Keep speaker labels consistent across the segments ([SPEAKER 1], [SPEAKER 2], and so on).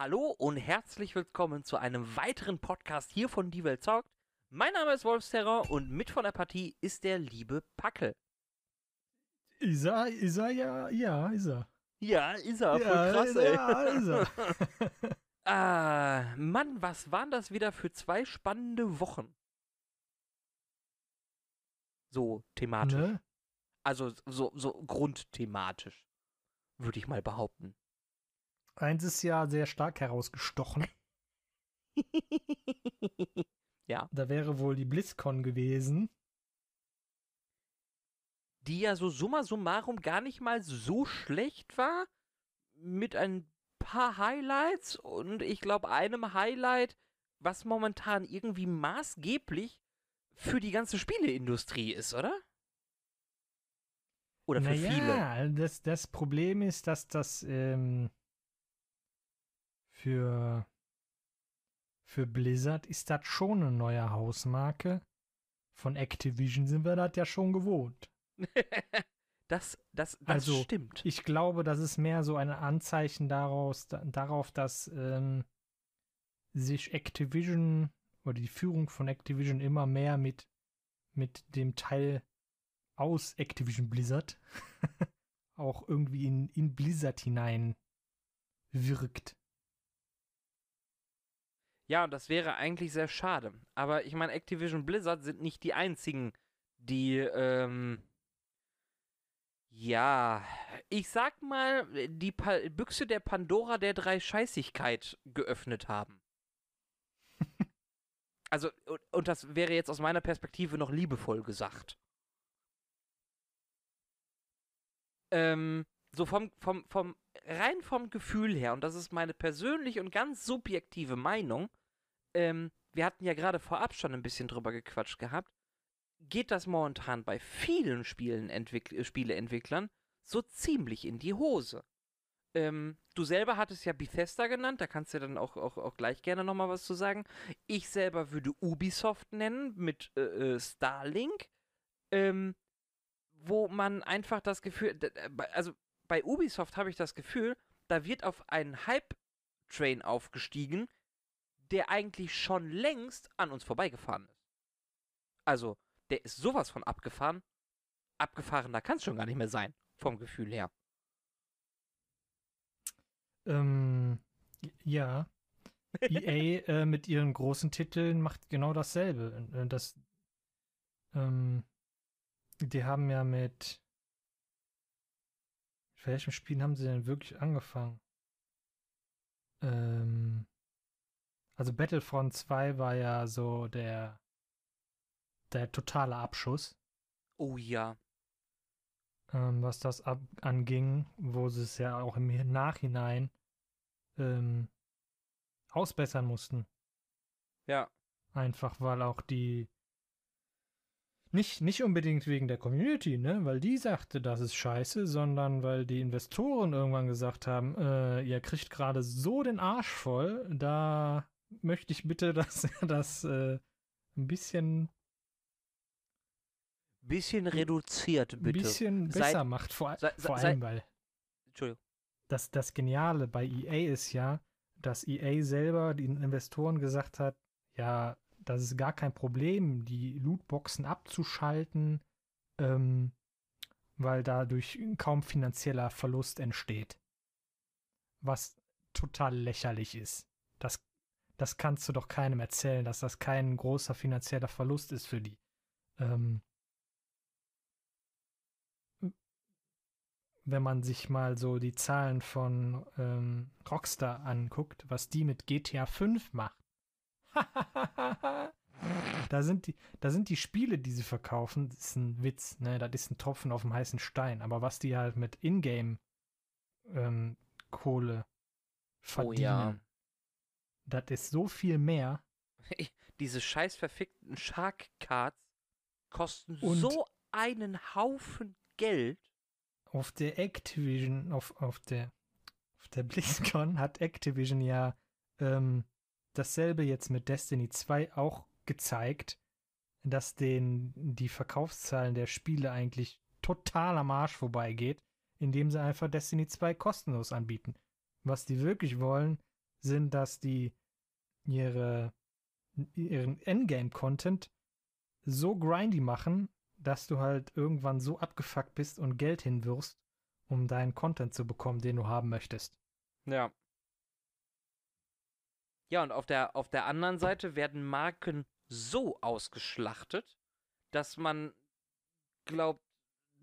[SPEAKER 1] Hallo und herzlich willkommen zu einem weiteren Podcast hier von Die Welt zockt. Mein Name ist Wolfsterror und mit von der Partie ist der liebe Packel.
[SPEAKER 2] Ist er, ist er, ja, ja, ist er.
[SPEAKER 1] Ja, ist er, voll
[SPEAKER 2] ja,
[SPEAKER 1] krass, ey.
[SPEAKER 2] Ja, ist er.
[SPEAKER 1] Ah, Mann, was waren das wieder für zwei spannende Wochen? So thematisch.
[SPEAKER 2] ne?
[SPEAKER 1] Also so, so grundthematisch, würde ich mal behaupten.
[SPEAKER 2] Eins ist ja sehr stark herausgestochen.
[SPEAKER 1] ja.
[SPEAKER 2] Da wäre wohl die BlizzCon gewesen.
[SPEAKER 1] Die ja so summa summarum gar nicht mal so schlecht war. Mit ein paar Highlights und ich glaube einem Highlight, was momentan irgendwie maßgeblich für die ganze Spieleindustrie ist, oder? Oder für viele.
[SPEAKER 2] naja, das, das Problem ist, dass das ähm, für, für Blizzard ist das schon eine neue Hausmarke. Von Activision sind wir das ja schon gewohnt.
[SPEAKER 1] das, das, das
[SPEAKER 2] Also,
[SPEAKER 1] stimmt.
[SPEAKER 2] Ich glaube, das ist mehr so ein Anzeichen daraus, da, darauf, dass ähm, sich Activision oder die Führung von Activision immer mehr mit, mit dem Teil aus Activision Blizzard auch irgendwie in, in Blizzard hinein wirkt.
[SPEAKER 1] Ja, und das wäre eigentlich sehr schade. Aber ich meine, Activision Blizzard sind nicht die einzigen, die, ähm, ja, ich sag mal, die pa Büchse der Pandora der drei Scheißigkeit geöffnet haben. also, und, und das wäre jetzt aus meiner Perspektive noch liebevoll gesagt. Ähm, so vom, vom, vom, rein vom Gefühl her, und das ist meine persönliche und ganz subjektive Meinung, ähm, wir hatten ja gerade vorab schon ein bisschen drüber gequatscht gehabt, geht das momentan bei vielen Spielen Entwick Spieleentwicklern so ziemlich in die Hose. Ähm, du selber hattest ja Bethesda genannt, da kannst du dann auch, auch, auch gleich gerne nochmal was zu sagen. Ich selber würde Ubisoft nennen mit äh, äh, Starlink, ähm, wo man einfach das Gefühl, also bei Ubisoft habe ich das Gefühl, da wird auf einen Hype-Train aufgestiegen, der eigentlich schon längst an uns vorbeigefahren ist. Also, der ist sowas von abgefahren. Abgefahrener kann es schon gar nicht mehr sein, vom Gefühl her.
[SPEAKER 2] Ähm, ja. EA äh, mit ihren großen Titeln macht genau dasselbe. Äh, Das, ähm, die haben ja mit. Mit welchen Spielen haben sie denn wirklich angefangen? Ähm, also Battlefront 2 war ja so der der totale Abschuss,
[SPEAKER 1] Oh ja.
[SPEAKER 2] ähm, was das ab anging, wo sie es ja auch im Nachhinein ähm, ausbessern mussten.
[SPEAKER 1] Ja.
[SPEAKER 2] Einfach weil auch die nicht, nicht unbedingt wegen der Community, ne? Weil die sagte, das ist scheiße, sondern weil die Investoren irgendwann gesagt haben, äh, ihr kriegt gerade so den Arsch voll, da möchte ich bitte, dass er das äh, ein bisschen,
[SPEAKER 1] Bisschen reduziert,
[SPEAKER 2] ein
[SPEAKER 1] bitte.
[SPEAKER 2] bisschen
[SPEAKER 1] Seid-
[SPEAKER 2] besser macht. Vor,
[SPEAKER 1] sei-
[SPEAKER 2] vor allem, weil
[SPEAKER 1] Entschuldigung.
[SPEAKER 2] das, das Geniale bei EA ist ja, dass EA selber den Investoren gesagt hat, ja, das ist gar kein Problem, die Lootboxen abzuschalten, ähm, weil dadurch kaum finanzieller Verlust entsteht. Was total lächerlich ist. Das, das kannst du doch keinem erzählen, dass das kein großer finanzieller Verlust ist für die. Ähm, wenn man sich mal so die Zahlen von ähm, Rockstar anguckt, was die mit GTA 5 macht. da sind die, da sind die Spiele, die sie verkaufen, das ist ein Witz, ne? Das ist ein Tropfen auf dem heißen Stein. Aber was die halt mit Ingame ähm, Kohle verdienen,
[SPEAKER 1] Oh ja.
[SPEAKER 2] Das ist so viel mehr.
[SPEAKER 1] Diese scheiß verfickten Shark Cards kosten
[SPEAKER 2] Und-
[SPEAKER 1] so einen Haufen Geld.
[SPEAKER 2] Auf der Activision, auf, auf der auf der BlizzCon hat Activision ja ähm, dasselbe jetzt mit Destiny 2 auch gezeigt, dass den die Verkaufszahlen der Spiele eigentlich total am Arsch vorbeigeht, indem sie einfach Destiny 2 kostenlos anbieten. Was die wirklich wollen, sind, dass die ihre, ihren Endgame-Content so grindy machen, dass du halt irgendwann so abgefuckt bist und Geld hinwirfst, um deinen Content zu bekommen, den du haben möchtest.
[SPEAKER 1] Ja. Ja, und auf der, auf der anderen Seite werden Marken so ausgeschlachtet, dass man glaubt,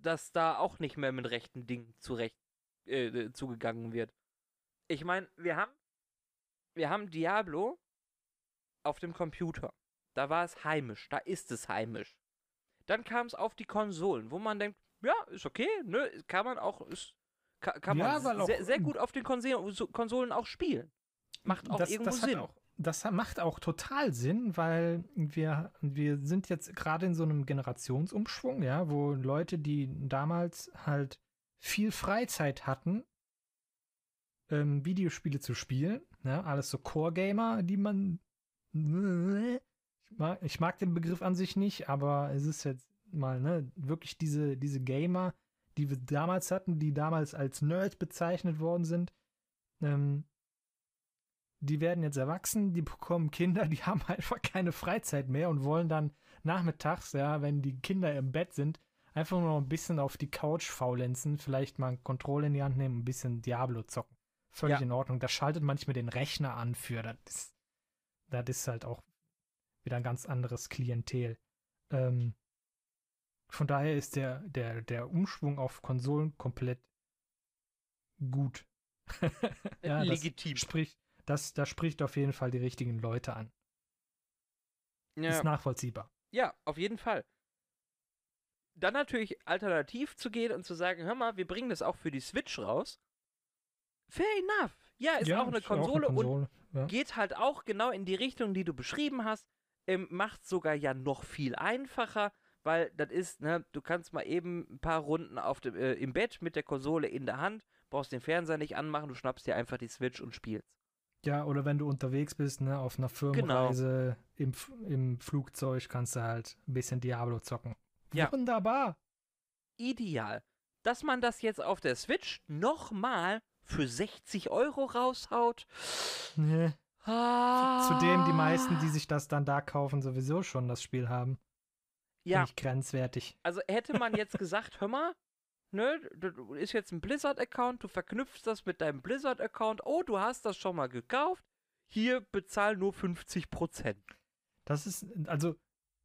[SPEAKER 1] dass da auch nicht mehr mit rechten Dingen zurecht äh, zugegangen wird. Ich meine, wir haben wir haben Diablo auf dem Computer. Da war es heimisch, da ist es heimisch. Dann kam es auf die Konsolen, wo man denkt, ja, ist okay, ne, kann man auch, ist, kann, kann ja, man sehr, sehr, gut auf den Konsolen auch spielen. Macht auch das, irgendwo
[SPEAKER 2] das
[SPEAKER 1] Sinn.
[SPEAKER 2] Auch, das macht auch total Sinn, weil wir, wir sind jetzt gerade in so einem Generationsumschwung, ja, wo Leute, die damals halt viel Freizeit hatten, ähm, Videospiele zu spielen, ne, alles so Core-Gamer, die man ich mag, ich mag den Begriff an sich nicht, aber es ist jetzt mal, ne, wirklich diese, diese Gamer, die wir damals hatten, die damals als Nerd bezeichnet worden sind, ähm, die werden jetzt erwachsen, die bekommen Kinder, die haben einfach keine Freizeit mehr und wollen dann nachmittags, ja, wenn die Kinder im Bett sind, einfach nur ein bisschen auf die Couch faulenzen, vielleicht mal ein Control in die Hand nehmen, ein bisschen Diablo zocken. Völlig ja. in Ordnung. Das schaltet manchmal den Rechner an für, das ist, das ist halt auch wieder ein ganz anderes Klientel. Ähm, von daher ist der, der, der Umschwung auf Konsolen komplett gut.
[SPEAKER 1] ja, Legitim.
[SPEAKER 2] Spricht, das, das spricht auf jeden Fall die richtigen Leute an. Ja. Ist nachvollziehbar.
[SPEAKER 1] Ja, auf jeden Fall. Dann natürlich alternativ zu gehen und zu sagen, hör mal, wir bringen das auch für die Switch raus. Fair enough. Ja, ist ja, auch eine Konsole, auch eine Konsole und ja. geht halt auch genau in die Richtung, die du beschrieben hast. Ähm, macht sogar ja noch viel einfacher, weil das ist, ne, du kannst mal eben ein paar Runden auf dem, äh, im Bett mit der Konsole in der Hand, brauchst den Fernseher nicht anmachen, du schnappst dir einfach die Switch und spielst.
[SPEAKER 2] Ja, oder wenn du unterwegs bist, ne, auf einer Firmenreise genau. im, im Flugzeug, kannst du halt ein bisschen Diablo zocken.
[SPEAKER 1] Ja.
[SPEAKER 2] Wunderbar.
[SPEAKER 1] Ideal. Dass man das jetzt auf der Switch nochmal für 60 Euro raushaut.
[SPEAKER 2] Nee. Ah. Zudem die meisten, die sich das dann da kaufen, sowieso schon das Spiel haben. Ja. Ich grenzwertig.
[SPEAKER 1] Also hätte man jetzt gesagt, hör mal, ne, du ist jetzt ein Blizzard-Account, du verknüpfst das mit deinem Blizzard-Account, oh, du hast das schon mal gekauft, hier bezahl nur 50%.
[SPEAKER 2] Das ist, also,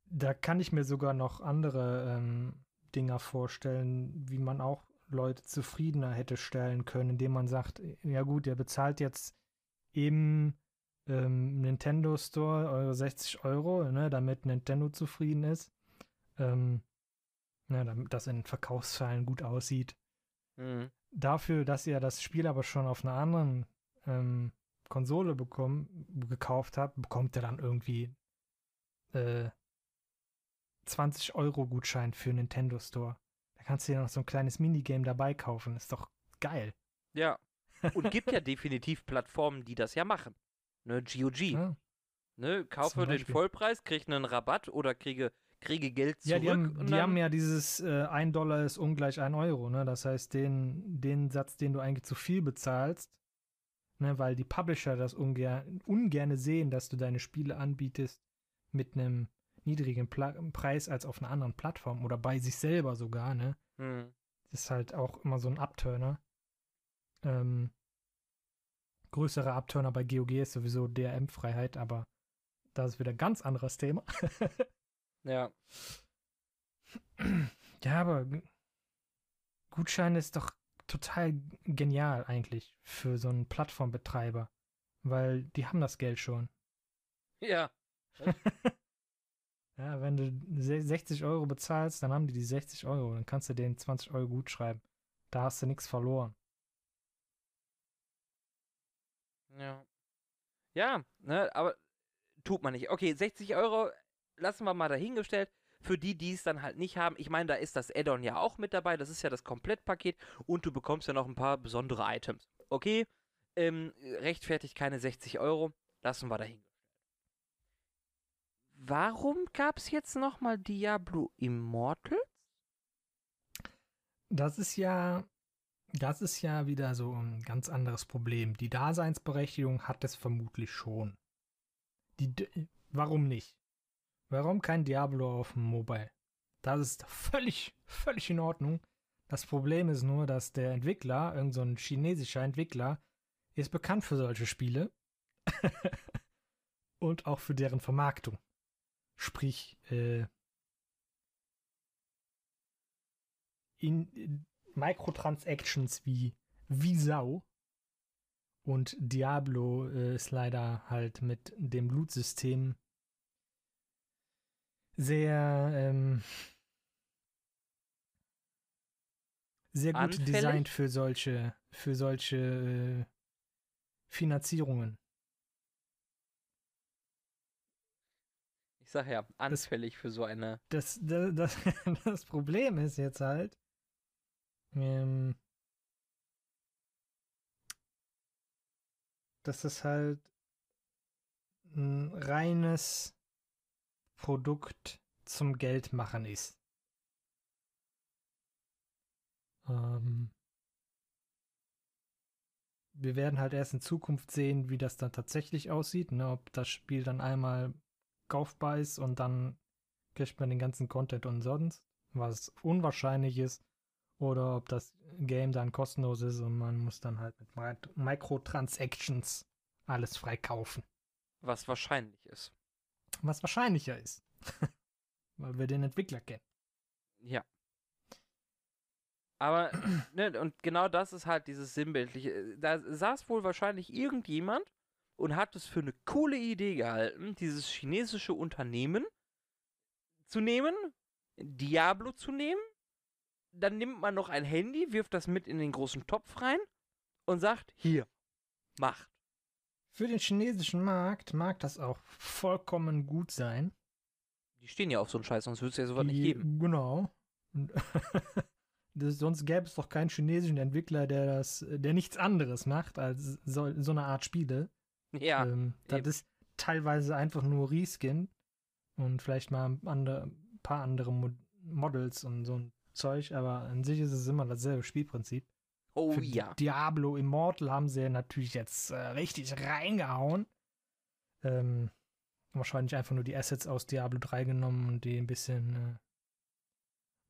[SPEAKER 2] da kann ich mir sogar noch andere ähm, Dinger vorstellen, wie man auch Leute zufriedener hätte stellen können, indem man sagt, ja gut, der bezahlt jetzt im ähm, Nintendo Store eure 60 Euro, ne, damit Nintendo zufrieden ist. Ähm, ne, damit das in Verkaufszahlen gut aussieht. Mhm. Dafür, dass ihr das Spiel aber schon auf einer anderen ähm, Konsole bekommen, gekauft habt, bekommt ihr dann irgendwie äh, 20 Euro Gutschein für Nintendo Store. Da kannst du dir noch so ein kleines Minigame dabei kaufen. Ist doch geil.
[SPEAKER 1] Ja. Und gibt ja definitiv Plattformen, die das ja machen. Ne, GOG. Ja. Ne, kaufe den Vollpreis, kriege einen Rabatt oder kriege, kriege Geld zurück.
[SPEAKER 2] Ja, die haben, die haben ja dieses äh, 1 Dollar ist ungleich 1 Euro. Ne? Das heißt, den, den Satz, den du eigentlich zu viel bezahlst, ne, weil die Publisher das ungern, ungerne sehen, dass du deine Spiele anbietest mit einem niedrigen Pla Preis als auf einer anderen Plattform oder bei sich selber sogar, ne? Hm. Das ist halt auch immer so ein Abturner. Ähm, größere Abturner bei GOG ist sowieso DRM-Freiheit, aber das ist wieder ein ganz anderes Thema.
[SPEAKER 1] ja.
[SPEAKER 2] Ja, aber Gutschein ist doch total genial eigentlich für so einen Plattformbetreiber, weil die haben das Geld schon.
[SPEAKER 1] Ja.
[SPEAKER 2] ja, wenn du 60 Euro bezahlst, dann haben die die 60 Euro, dann kannst du denen 20 Euro gut schreiben. Da hast du nichts verloren.
[SPEAKER 1] Ja. Ja, ne, aber tut man nicht. Okay, 60 Euro lassen wir mal dahingestellt. Für die, die es dann halt nicht haben, ich meine, da ist das Add-on ja auch mit dabei. Das ist ja das Komplettpaket und du bekommst ja noch ein paar besondere Items. Okay, ähm, rechtfertigt keine 60 Euro. Lassen wir dahingestellt. Warum gab es jetzt nochmal Diablo Immortals?
[SPEAKER 2] Das ist ja Das ist ja wieder so ein ganz anderes Problem. Die Daseinsberechtigung hat es vermutlich schon. Die, warum nicht? Warum kein Diablo auf dem Mobile? Das ist völlig, völlig in Ordnung. Das Problem ist nur, dass der Entwickler, irgendein so chinesischer Entwickler, ist bekannt für solche Spiele. Und auch für deren Vermarktung. Sprich, äh, in, in Microtransactions wie, wie Sau. Und Diablo äh, ist leider halt mit dem Blutsystem sehr, ähm, sehr gut
[SPEAKER 1] Anfällig?
[SPEAKER 2] designt für solche, für solche äh, Finanzierungen.
[SPEAKER 1] Ich sag ja, anfällig für so eine.
[SPEAKER 2] Das, das, das, das Problem ist jetzt halt, ähm, dass es halt ein reines Produkt zum Geldmachen ist. Ähm, wir werden halt erst in Zukunft sehen, wie das dann tatsächlich aussieht, ne? ob das Spiel dann einmal kaufbar ist und dann kriegt man den ganzen Content umsonst, was unwahrscheinlich ist, oder ob das Game dann kostenlos ist und man muss dann halt mit Microtransactions alles frei kaufen.
[SPEAKER 1] Was wahrscheinlich ist.
[SPEAKER 2] Was wahrscheinlicher ist. Weil wir den Entwickler kennen.
[SPEAKER 1] Ja. Aber, ne, und genau das ist halt dieses Sinnbildliche. Da saß wohl wahrscheinlich irgendjemand und hat es für eine coole Idee gehalten, dieses chinesische Unternehmen zu nehmen, Diablo zu nehmen, dann nimmt man noch ein Handy, wirft das mit in den großen Topf rein und sagt, hier, macht.
[SPEAKER 2] Für den chinesischen Markt mag das auch vollkommen gut sein.
[SPEAKER 1] Die stehen ja auf so einen Scheiß, sonst würde es ja sowas nicht
[SPEAKER 2] Die-
[SPEAKER 1] geben.
[SPEAKER 2] Genau. Das, sonst gäbe es doch keinen chinesischen Entwickler, der das, der nichts anderes macht als so, so eine Art Spiele.
[SPEAKER 1] Ja,
[SPEAKER 2] ähm, das
[SPEAKER 1] eben.
[SPEAKER 2] ist teilweise einfach nur Reskin und vielleicht mal ein andere, paar andere Mod Models und so ein Zeug, aber an sich ist es immer dasselbe Spielprinzip.
[SPEAKER 1] oh
[SPEAKER 2] Für
[SPEAKER 1] ja.
[SPEAKER 2] Diablo Immortal haben sie natürlich jetzt äh, richtig reingehauen. Ähm, wahrscheinlich einfach nur die Assets aus Diablo 3 genommen und die ein bisschen äh,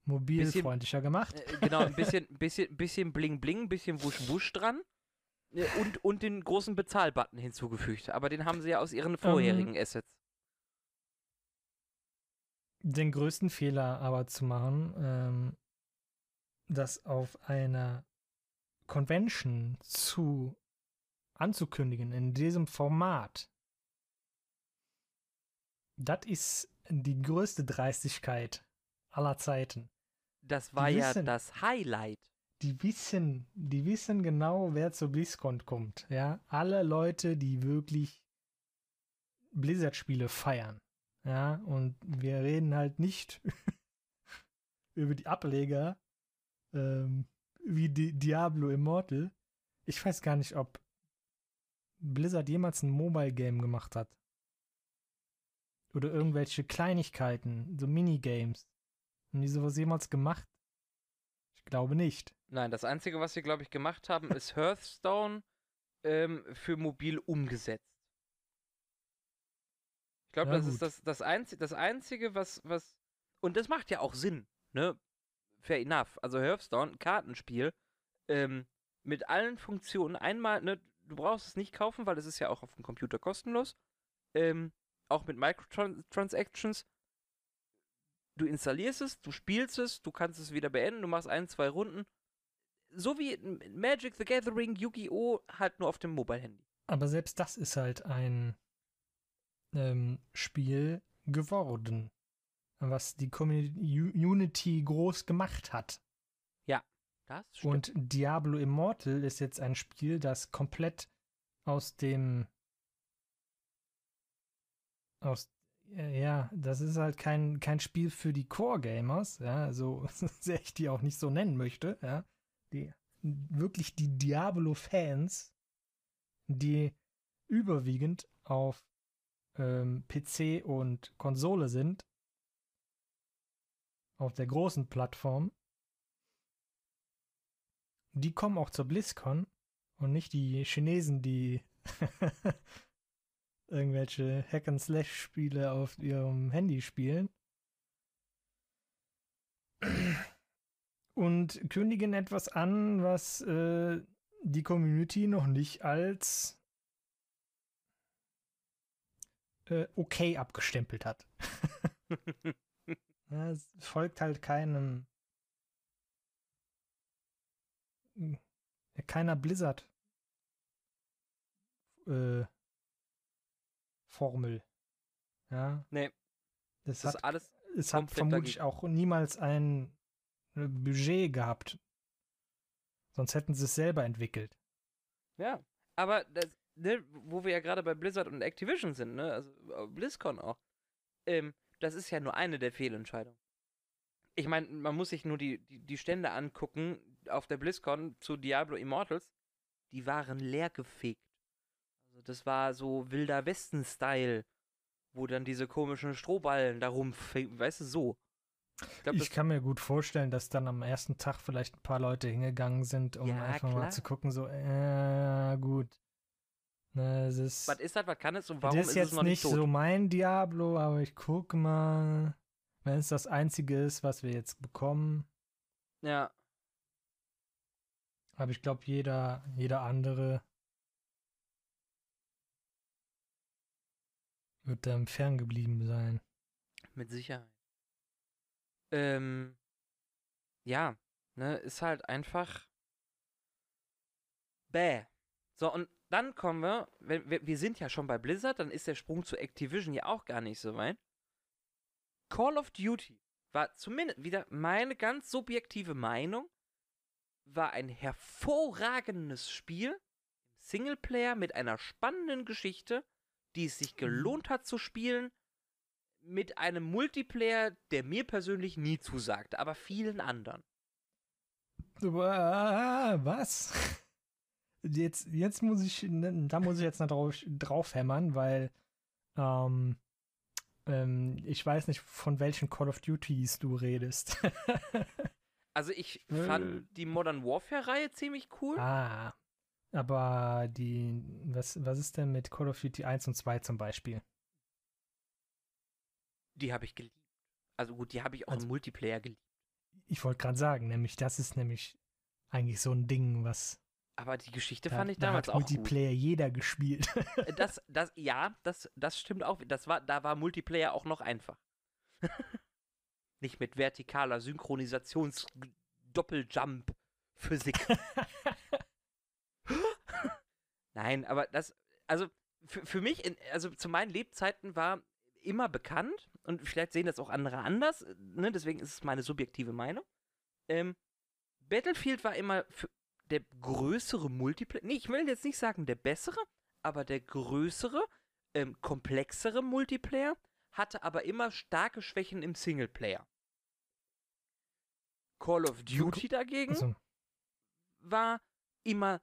[SPEAKER 2] mobilfreundlicher gemacht.
[SPEAKER 1] Äh, genau, ein bisschen, bisschen, bisschen Bling Bling, ein bisschen Wusch Wusch dran. Äh, Und, und den großen Bezahlbutton hinzugefügt. Aber den haben sie ja aus ihren vorherigen Assets.
[SPEAKER 2] Den größten Fehler aber zu machen, ähm, das auf einer Convention zu anzukündigen in diesem Format, das ist die größte Dreistigkeit aller Zeiten.
[SPEAKER 1] Das war
[SPEAKER 2] Die
[SPEAKER 1] ja
[SPEAKER 2] wissen-
[SPEAKER 1] das Highlight.
[SPEAKER 2] Die wissen, die wissen genau, wer zur BlizzCon kommt. Ja, alle Leute, die wirklich Blizzard-Spiele feiern. Ja, und wir reden halt nicht über die Ableger ähm, wie die Diablo Immortal. Ich weiß gar nicht, ob Blizzard jemals ein Mobile-Game gemacht hat. Oder irgendwelche Kleinigkeiten, so Minigames. Haben die sowas jemals gemacht? Ich glaube nicht.
[SPEAKER 1] Nein, das Einzige, was sie, glaube ich, gemacht haben, ist Hearthstone ähm, für mobil umgesetzt. Ich glaube, das ist
[SPEAKER 2] gut.
[SPEAKER 1] das, das, Einzige, das Einzige, was, was. Und das macht ja auch Sinn, ne? Fair enough. Also Hearthstone, Kartenspiel, ähm, mit allen Funktionen. Einmal, ne, du brauchst es nicht kaufen, weil es ist ja auch auf dem Computer kostenlos. Ähm, auch mit Microtransactions. Du installierst es, du spielst es, du kannst es wieder beenden, du machst ein, zwei Runden. So wie Magic the Gathering, Yu-Gi-Oh! halt nur auf dem Mobile-Handy.
[SPEAKER 2] Aber selbst das ist halt ein ähm, Spiel geworden, was die Community groß gemacht hat.
[SPEAKER 1] Das stimmt.
[SPEAKER 2] Und Diablo Immortal ist jetzt ein Spiel, das komplett aus dem aus äh, ja, das ist halt kein, kein Spiel für die Core-Gamers, ja, so sehr ich die auch nicht so nennen möchte, ja. Die wirklich die Diablo-Fans, die überwiegend auf ähm, PC und Konsole sind, auf der großen Plattform, die kommen auch zur BlizzCon und nicht die Chinesen, die irgendwelche Hack-and-Slash-Spiele auf ihrem Handy spielen. Und kündigen etwas an, was äh, die Community noch nicht als äh, okay abgestempelt hat. ja, es folgt halt keinem keiner Blizzard äh, Formel. Ja.
[SPEAKER 1] Nee.
[SPEAKER 2] Das,
[SPEAKER 1] Das
[SPEAKER 2] hat,
[SPEAKER 1] ist alles.
[SPEAKER 2] es hat vermutlich
[SPEAKER 1] dagegen.
[SPEAKER 2] auch niemals ein äh, Budget gehabt. Sonst hätten sie es selber entwickelt.
[SPEAKER 1] Ja. Aber das, ne, wo wir ja gerade bei Blizzard und Activision sind, ne? Also äh, BlizzCon auch. Ähm, das ist ja nur eine der Fehlentscheidungen. Ich meine, man muss sich nur die, die, die Stände angucken auf der BlizzCon zu Diablo Immortals. Die waren leer gefegt. Also das war so wilder Westen-Style, wo dann diese komischen Strohballen da rumfegen, weißt du, so. Ich glaube,
[SPEAKER 2] Ich kann mir gut vorstellen, dass dann am ersten Tag vielleicht ein paar Leute hingegangen sind, um
[SPEAKER 1] Ja,
[SPEAKER 2] einfach mal
[SPEAKER 1] klar.
[SPEAKER 2] zu gucken, so, äh, gut. Ne, es ist,
[SPEAKER 1] was ist das, was kann es und warum
[SPEAKER 2] das ist
[SPEAKER 1] ist,
[SPEAKER 2] jetzt
[SPEAKER 1] es noch
[SPEAKER 2] nicht
[SPEAKER 1] tot?
[SPEAKER 2] so mein Diablo, aber ich gucke mal, wenn es das einzige ist, was wir jetzt bekommen.
[SPEAKER 1] Ja,
[SPEAKER 2] Aber ich glaube, jeder, jeder andere wird da fern geblieben sein.
[SPEAKER 1] Mit Sicherheit. Ähm, ja, ne, ist halt einfach bäh. So, und dann kommen wir, wenn, wir, wir sind ja schon bei Blizzard, dann ist der Sprung zu Activision ja auch gar nicht so weit. Call of Duty war zumindest wieder meine ganz subjektive Meinung, war ein hervorragendes Spiel im Singleplayer mit einer spannenden Geschichte, die es sich gelohnt hat zu spielen, mit einem Multiplayer, der mir persönlich nie zusagte, aber vielen anderen.
[SPEAKER 2] Ah, was? Jetzt, jetzt muss ich, ne, da muss ich jetzt noch drauf, drauf hämmern, weil ähm, ähm, ich weiß nicht, von welchen Call of Duties du redest.
[SPEAKER 1] Also ich
[SPEAKER 2] Äh.
[SPEAKER 1] fand die Modern Warfare-Reihe ziemlich cool.
[SPEAKER 2] ah, aber die, was, was ist denn mit Call of Duty 1 und 2 zum Beispiel?
[SPEAKER 1] Die habe ich geliebt. Also gut, die habe ich auch
[SPEAKER 2] Also-
[SPEAKER 1] im Multiplayer geliebt.
[SPEAKER 2] Ich wollte gerade sagen, nämlich das ist nämlich eigentlich so ein Ding, was
[SPEAKER 1] Aber die Geschichte
[SPEAKER 2] da,
[SPEAKER 1] fand ich
[SPEAKER 2] da
[SPEAKER 1] damals
[SPEAKER 2] hat
[SPEAKER 1] auch gut.
[SPEAKER 2] Multiplayer jeder gespielt.
[SPEAKER 1] Äh, Das, das, ja, das, das stimmt auch. Das war, da war Multiplayer auch noch einfach. Nicht mit vertikaler Synchronisations Doppeljump Physik. Nein, aber das, also für, für mich, in, also zu meinen Lebzeiten war immer bekannt und vielleicht sehen das auch andere anders, ne, deswegen ist es meine subjektive Meinung. Ähm, Battlefield war immer für der größere Multiplayer, nee, ich will jetzt nicht sagen der bessere, aber der größere, ähm, komplexere Multiplayer hatte aber immer starke Schwächen im Singleplayer. Call of Duty dagegen
[SPEAKER 2] also,
[SPEAKER 1] war immer,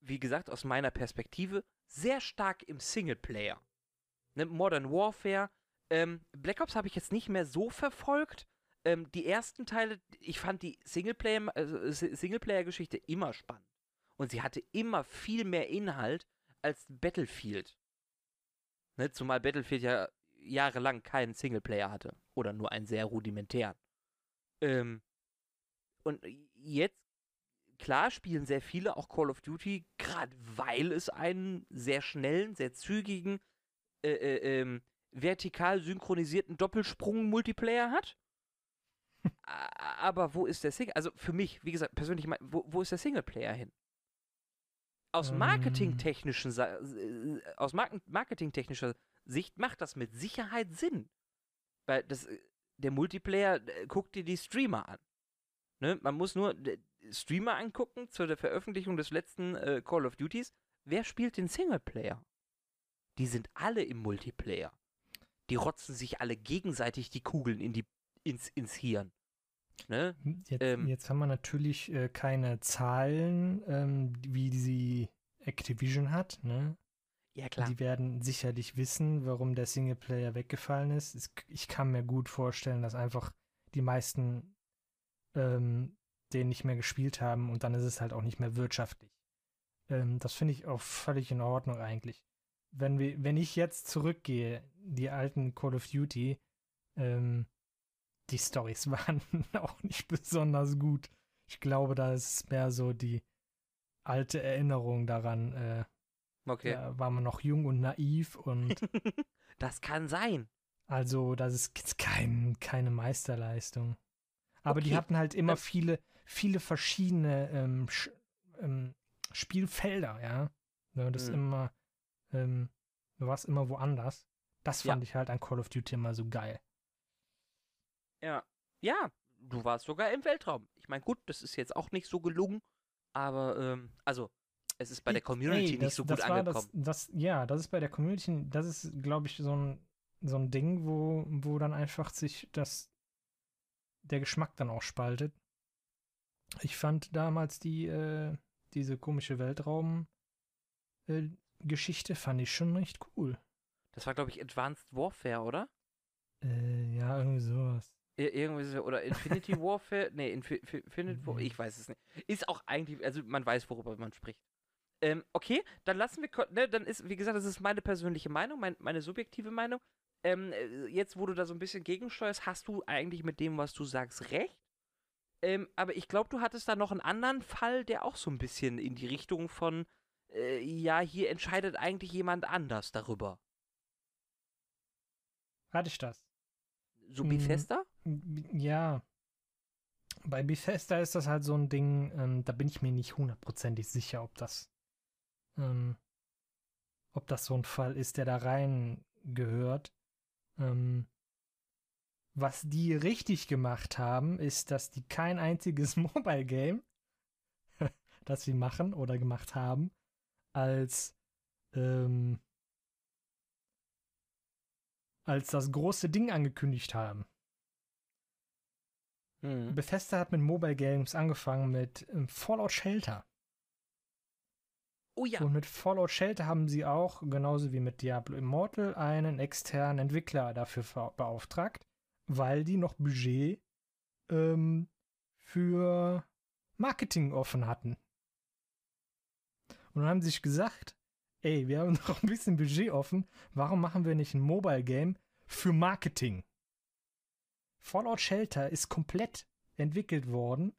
[SPEAKER 1] wie gesagt, aus meiner Perspektive, sehr stark im Singleplayer. Ne, Modern Warfare, ähm, Black Ops habe ich jetzt nicht mehr so verfolgt. Ähm, die ersten Teile, ich fand die Singleplayer, also S- Singleplayer-Geschichte immer spannend. Und sie hatte immer viel mehr Inhalt als Battlefield. Ne, zumal Battlefield ja jahrelang keinen Singleplayer hatte. Oder nur einen sehr rudimentären. Ähm, und jetzt klar spielen sehr viele auch Call of Duty, gerade weil es einen sehr schnellen, sehr zügigen, äh, äh, ähm, vertikal synchronisierten Doppelsprung-Multiplayer hat. Aber wo ist der Single? Also für mich, wie gesagt, persönlich, wo, wo ist der Singleplayer hin? Aus
[SPEAKER 2] Ähm.
[SPEAKER 1] marketingtechnischen, äh, aus marketingtechnischer Sicht macht das mit Sicherheit Sinn. Weil das, äh, der Multiplayer, äh, guck dir die Streamer an. Ne? Man muss nur Streamer angucken zu der Veröffentlichung des letzten äh, Call of Duties. Wer spielt den Singleplayer? Die sind alle im Multiplayer. Die rotzen sich alle gegenseitig die Kugeln in die, ins, ins Hirn. Ne?
[SPEAKER 2] Jetzt,
[SPEAKER 1] Ähm.
[SPEAKER 2] jetzt haben wir natürlich äh, keine Zahlen, ähm, wie sie Activision hat. Ne?
[SPEAKER 1] Ja, klar.
[SPEAKER 2] Die werden sicherlich wissen, warum der Singleplayer weggefallen ist. Ich kann mir gut vorstellen, dass einfach die meisten ähm, den nicht mehr gespielt haben und dann ist es halt auch nicht mehr wirtschaftlich. Ähm, das finde ich auch völlig in Ordnung eigentlich. Wenn, wir, wenn ich jetzt zurückgehe, die alten Call of Duty, ähm, die Stories waren auch nicht besonders gut. Ich glaube, da ist mehr so die alte Erinnerung daran. Äh,
[SPEAKER 1] Okay.
[SPEAKER 2] Da war man noch jung und naiv und
[SPEAKER 1] Das kann sein.
[SPEAKER 2] also das ist kein, keine Meisterleistung. Aber die
[SPEAKER 1] Okay.
[SPEAKER 2] hatten halt immer
[SPEAKER 1] Ähm.
[SPEAKER 2] viele, viele verschiedene ähm, ähm, Spielfelder, ja. Ne, das
[SPEAKER 1] Mhm.
[SPEAKER 2] immer, ähm, du warst immer woanders. Das
[SPEAKER 1] Ja.
[SPEAKER 2] fand ich halt an Call of Duty immer so geil.
[SPEAKER 1] Ja. Ja, du warst sogar im Weltraum. Ich meine, gut, das ist jetzt auch nicht so gelungen, aber, ähm, also, es ist bei der
[SPEAKER 2] Ey,
[SPEAKER 1] Community nicht
[SPEAKER 2] das,
[SPEAKER 1] so gut angekommen.
[SPEAKER 2] Das, das, ja, das ist bei der Community, das ist, glaube ich, so ein, so ein Ding, wo, wo dann einfach sich das, der Geschmack dann auch spaltet. Ich fand damals die, äh, diese komische Weltraum, äh, Geschichte fand ich schon recht cool.
[SPEAKER 1] Das war, glaube ich, Advanced Warfare, oder?
[SPEAKER 2] Äh, ja, irgendwie sowas.
[SPEAKER 1] Ir- Irgendwie so, oder Infinity Warfare? Nee, Infi Fi- Infinite War,
[SPEAKER 2] Nee.
[SPEAKER 1] ich weiß es nicht. Ist auch eigentlich, also man weiß, worüber man spricht. Ähm, okay, dann lassen wir, ne, dann ist, wie gesagt, das ist meine persönliche Meinung, mein, meine subjektive Meinung. Ähm, äh, jetzt, wo du da so ein bisschen gegensteuerst, hast du eigentlich mit dem, was du sagst, recht. Ähm, aber ich glaube, du hattest da noch einen anderen Fall, der auch so ein bisschen in die Richtung von, äh, ja, hier entscheidet eigentlich jemand anders darüber.
[SPEAKER 2] Hatte ich das?
[SPEAKER 1] So
[SPEAKER 2] Mhm.
[SPEAKER 1] Bethesda?
[SPEAKER 2] Ja. Bei Bethesda ist das halt so ein Ding, ähm, da bin ich mir nicht hundertprozentig sicher, ob das, ähm, ob das so ein Fall ist, der da rein gehört. Ähm, was die richtig gemacht haben, ist, dass die kein einziges Mobile Game, das sie machen oder gemacht haben, als ähm, als das große Ding angekündigt haben.
[SPEAKER 1] Mhm.
[SPEAKER 2] Bethesda hat mit Mobile Games angefangen mit ähm, Fallout Shelter.
[SPEAKER 1] Oh ja.
[SPEAKER 2] Und mit Fallout Shelter haben sie auch, genauso wie mit Diablo Immortal, einen externen Entwickler dafür beauftragt, weil die noch Budget ähm, für Marketing offen hatten. Und dann haben sie sich gesagt, ey, wir haben noch ein bisschen Budget offen, warum machen wir nicht ein Mobile Game für Marketing? Fallout Shelter ist komplett entwickelt worden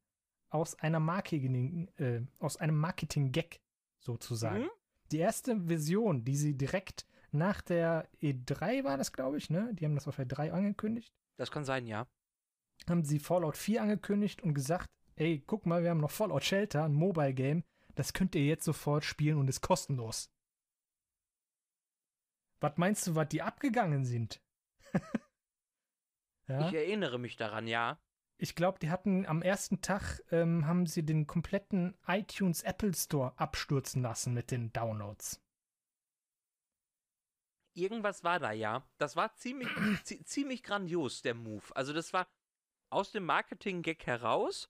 [SPEAKER 2] aus einer Marketing, äh, aus einem Marketing-Gag sozusagen.
[SPEAKER 1] Mhm.
[SPEAKER 2] Die erste Version, die sie direkt nach der E3 war das, glaube ich, ne? Die haben das auf E3 angekündigt.
[SPEAKER 1] Das kann sein, ja.
[SPEAKER 2] Haben sie Fallout 4 angekündigt und gesagt, ey, guck mal, wir haben noch Fallout Shelter, ein Mobile Game, das könnt ihr jetzt sofort spielen und ist kostenlos. Was meinst du, was die abgegangen sind? ja?
[SPEAKER 1] Ich erinnere mich daran, ja.
[SPEAKER 2] Ich glaube, die hatten am ersten Tag ähm, haben sie den kompletten iTunes Apple Store abstürzen lassen mit den Downloads.
[SPEAKER 1] Irgendwas war da, ja. Das war ziemlich, zi ziemlich grandios, der Move. Also das war aus dem Marketing-Gag heraus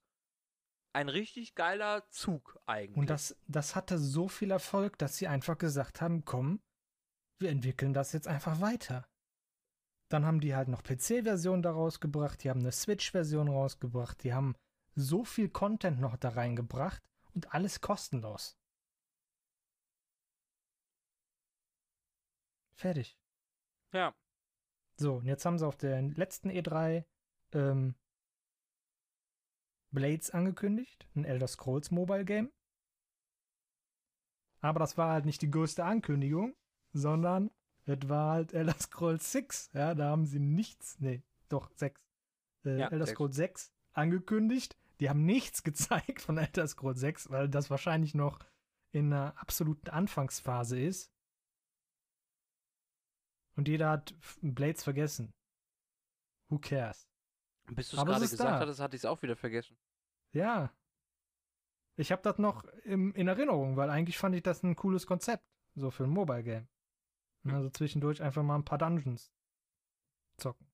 [SPEAKER 1] ein richtig geiler Zug eigentlich.
[SPEAKER 2] Und das, das hatte so viel Erfolg, dass sie einfach gesagt haben, komm, wir entwickeln das jetzt einfach weiter. Dann haben die halt noch PC-Version daraus gebracht, die haben eine Switch-Version rausgebracht, die haben so viel Content noch da reingebracht und alles kostenlos. Fertig.
[SPEAKER 1] Ja.
[SPEAKER 2] So, und jetzt haben sie auf der letzten E3 ähm, Blades angekündigt, ein Elder Scrolls Mobile Game. Aber das war halt nicht die größte Ankündigung, sondern es war halt Elder Scrolls 6. Ja, da haben sie nichts, nee, doch 6. Äh,
[SPEAKER 1] Ja,
[SPEAKER 2] Elder. Scrolls 6 angekündigt. Die haben nichts gezeigt von Elder Scrolls 6, weil das wahrscheinlich noch in einer absoluten Anfangsphase ist. Und jeder hat Blades vergessen. Who cares?
[SPEAKER 1] Bis du es gerade gesagt
[SPEAKER 2] da.
[SPEAKER 1] hattest, hatte ich es auch wieder vergessen.
[SPEAKER 2] Ja. Ich habe das noch im, in Erinnerung, weil eigentlich fand ich das ein cooles Konzept. So für ein Mobile Game. Also zwischendurch einfach mal ein paar Dungeons zocken.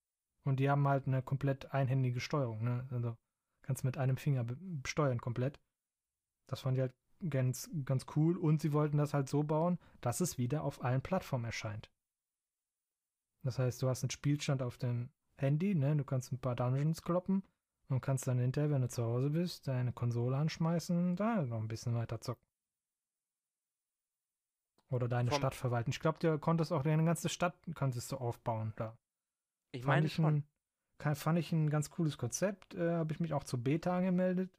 [SPEAKER 2] Und die haben halt eine komplett einhändige Steuerung. Ne? Also kannst mit einem Finger steuern komplett. Das fand ich halt ganz, ganz cool. Und sie wollten das halt so bauen, dass es wieder auf allen Plattformen erscheint. Das heißt, du hast einen Spielstand auf dem Handy, ne? Du kannst ein paar Dungeons kloppen Und kannst dann hinterher, wenn du zu Hause bist, deine Konsole anschmeißen und da noch ein bisschen weiter zocken. Oder deine Stadt verwalten. Ich glaube, du konntest auch deine ganze Stadt konntest du aufbauen da.
[SPEAKER 1] Ich
[SPEAKER 2] Fand
[SPEAKER 1] meine
[SPEAKER 2] ich
[SPEAKER 1] schon.
[SPEAKER 2] Ein, fand ich ein ganz cooles Konzept. Äh, Habe ich mich auch zur Beta angemeldet.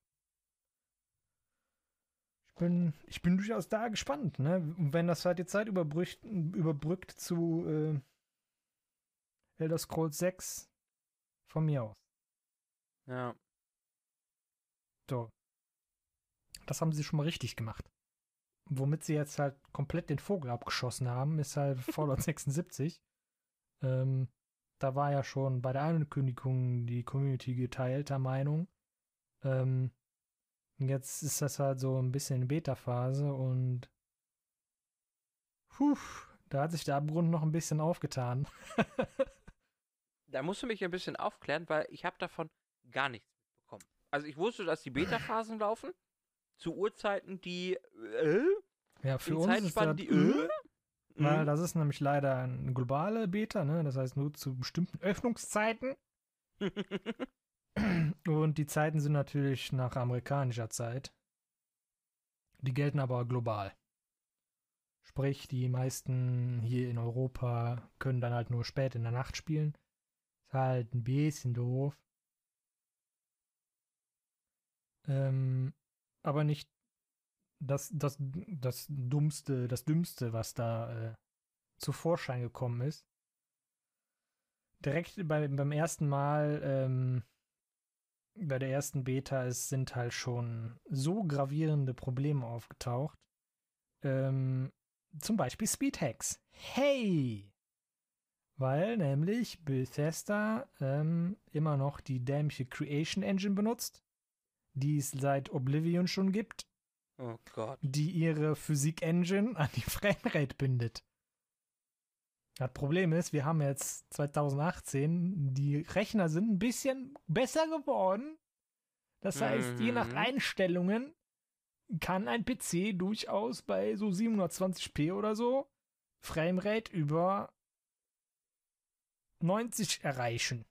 [SPEAKER 2] Ich bin, ich bin durchaus da gespannt, ne? Und wenn das halt die Zeit überbrückt, überbrückt zu äh, Elder Scrolls 6 von mir aus.
[SPEAKER 1] Ja.
[SPEAKER 2] So. Das haben sie schon mal richtig gemacht. Womit sie jetzt halt komplett den Vogel abgeschossen haben, ist halt Fallout 76. Ähm, da war ja schon bei der Ankündigung die Community geteilter Meinung. Ähm, jetzt ist das halt so ein bisschen in Beta-Phase und puh, da hat sich der Abgrund noch ein bisschen aufgetan.
[SPEAKER 1] Da musst du mich ein bisschen aufklären, weil ich habe davon gar nichts mitbekommen. Also ich wusste, dass die Beta-Phasen laufen. Zu Uhrzeiten, die äh,
[SPEAKER 2] Ja, für uns ist das,
[SPEAKER 1] die äh,
[SPEAKER 2] Weil
[SPEAKER 1] mhm.
[SPEAKER 2] das ist nämlich leider eine globale Beta, ne? Das heißt nur zu bestimmten Öffnungszeiten. Und die Zeiten sind natürlich nach amerikanischer Zeit. Die gelten aber global. Sprich, die meisten hier in Europa können dann halt nur spät in der Nacht spielen. Ist halt ein bisschen doof. Ähm, aber nicht das, das, das Dummste, das Dümmste, was da äh, zu Vorschein gekommen ist. Direkt bei, beim ersten Mal, ähm, bei der ersten Beta, es sind halt schon so gravierende Probleme aufgetaucht. Ähm, zum Beispiel Speedhacks. Hey! Weil nämlich Bethesda ähm, immer noch die dämliche Creation Engine benutzt, die es seit Oblivion schon gibt
[SPEAKER 1] Oh Gott.
[SPEAKER 2] die ihre Physik-Engine an die Framerate bindet. Das Problem ist, wir haben jetzt 2018, die Rechner sind ein bisschen besser geworden. Das heißt, je nach
[SPEAKER 1] Mhm.
[SPEAKER 2] Einstellungen kann ein PC durchaus bei so 720p oder so Framerate über 90 erreichen.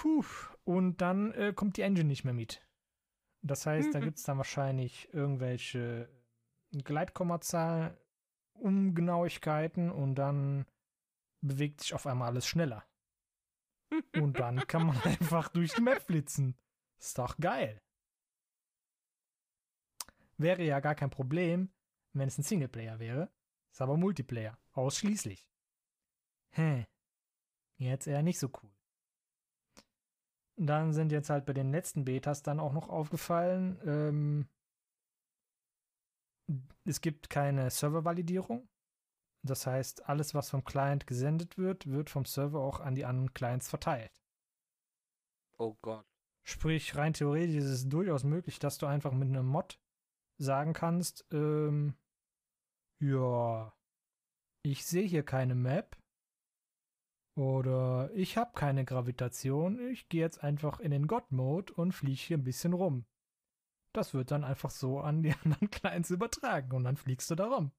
[SPEAKER 2] Puh, und dann äh, kommt die Engine nicht mehr mit. Das heißt, da
[SPEAKER 1] Mhm.
[SPEAKER 2] gibt es dann wahrscheinlich irgendwelche Gleitkommazahlen, Ungenauigkeiten und dann bewegt sich auf einmal alles schneller. Und dann kann man einfach durch die Map flitzen. Ist doch geil. Wäre ja gar kein Problem, wenn es ein Singleplayer wäre. Ist aber Multiplayer. Ausschließlich. Hä. Jetzt eher nicht so cool. Dann sind jetzt halt bei den letzten Betas dann auch noch aufgefallen, ähm, es gibt keine Servervalidierung. Das heißt, alles, was vom Client gesendet wird, wird vom Server auch an die anderen Clients verteilt.
[SPEAKER 1] Oh Gott.
[SPEAKER 2] Sprich, rein theoretisch ist es durchaus möglich, dass du einfach mit einem Mod sagen kannst, ähm, ja, ich sehe hier keine Map oder ich habe keine Gravitation, ich gehe jetzt einfach in den God-Mode und fliege hier ein bisschen rum. Das wird dann einfach so an die anderen Clients übertragen und dann fliegst du da rum.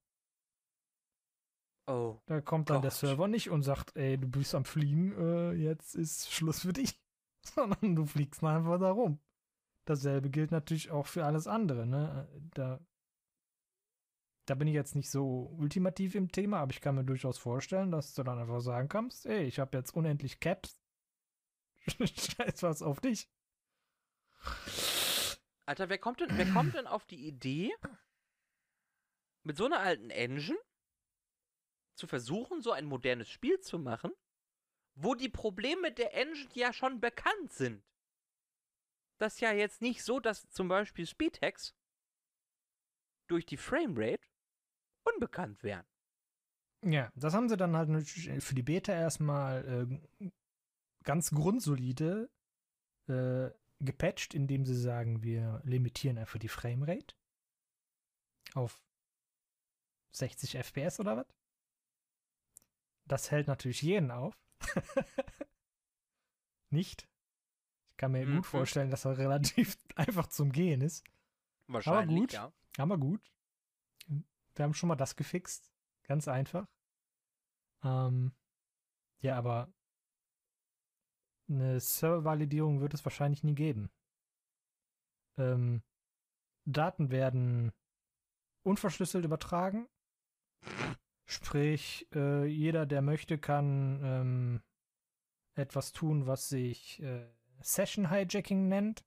[SPEAKER 1] Oh.
[SPEAKER 2] Da kommt dann der
[SPEAKER 1] Gott.
[SPEAKER 2] Server nicht und sagt, ey, du bist am Fliegen, äh, jetzt ist Schluss für dich. Sondern du fliegst einfach da rum. Dasselbe gilt natürlich auch für alles andere, ne? Da, da bin ich jetzt nicht so ultimativ im Thema, aber ich kann mir durchaus vorstellen, dass du dann einfach sagen kannst, ey, ich habe jetzt unendlich Caps. Scheiß was auf dich.
[SPEAKER 1] Alter, wer kommt denn, wer kommt denn auf die Idee, mit so einer alten Engine zu versuchen, so ein modernes Spiel zu machen, wo die Probleme der Engine ja schon bekannt sind? Das ist ja jetzt nicht so, dass zum Beispiel Speedhacks durch die Framerate unbekannt wären.
[SPEAKER 2] Ja, das haben sie dann halt natürlich für die Beta erstmal äh, ganz grundsolide äh, gepatcht, indem sie sagen, wir limitieren einfach die Framerate auf 60 FPS oder was? Das hält natürlich jeden auf. Nicht? Ich kann mir
[SPEAKER 1] Mhm.
[SPEAKER 2] gut vorstellen, dass er relativ einfach zum Gehen ist.
[SPEAKER 1] Wahrscheinlich,
[SPEAKER 2] gut.
[SPEAKER 1] ja.
[SPEAKER 2] Aber gut. Wir haben schon mal das gefixt. Ganz einfach. Ähm, ja, aber eine Servervalidierung wird es wahrscheinlich nie geben. Ähm, Daten werden unverschlüsselt übertragen. Sprich, äh, jeder, der möchte, kann ähm, etwas tun, was sich äh, Session Hijacking nennt.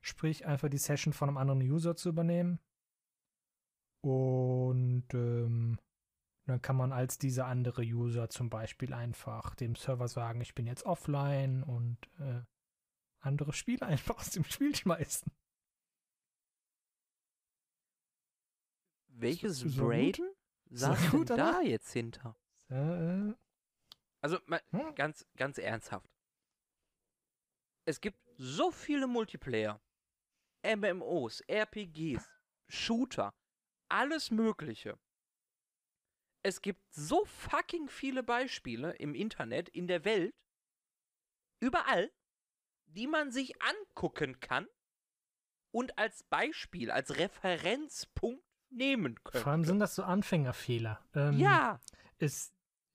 [SPEAKER 2] Sprich, einfach die Session von einem anderen User zu übernehmen. Und ähm, dann kann man als dieser andere User zum Beispiel einfach dem Server sagen, ich bin jetzt offline und äh, andere Spiele einfach aus dem Spiel schmeißen.
[SPEAKER 1] Welches
[SPEAKER 2] So
[SPEAKER 1] Brain
[SPEAKER 2] gut?
[SPEAKER 1] saß
[SPEAKER 2] So
[SPEAKER 1] da jetzt hinter?
[SPEAKER 2] Äh,
[SPEAKER 1] Also mal,
[SPEAKER 2] hm?
[SPEAKER 1] ganz, ganz ernsthaft. Es gibt so viele Multiplayer, MMOs, RPGs, Shooter, alles Mögliche. Es gibt so fucking viele Beispiele im Internet, in der Welt, überall, die man sich angucken kann und als Beispiel, als Referenzpunkt nehmen könnte.
[SPEAKER 2] vor allem sind das so Anfängerfehler. Ähm,
[SPEAKER 1] ja,
[SPEAKER 2] es,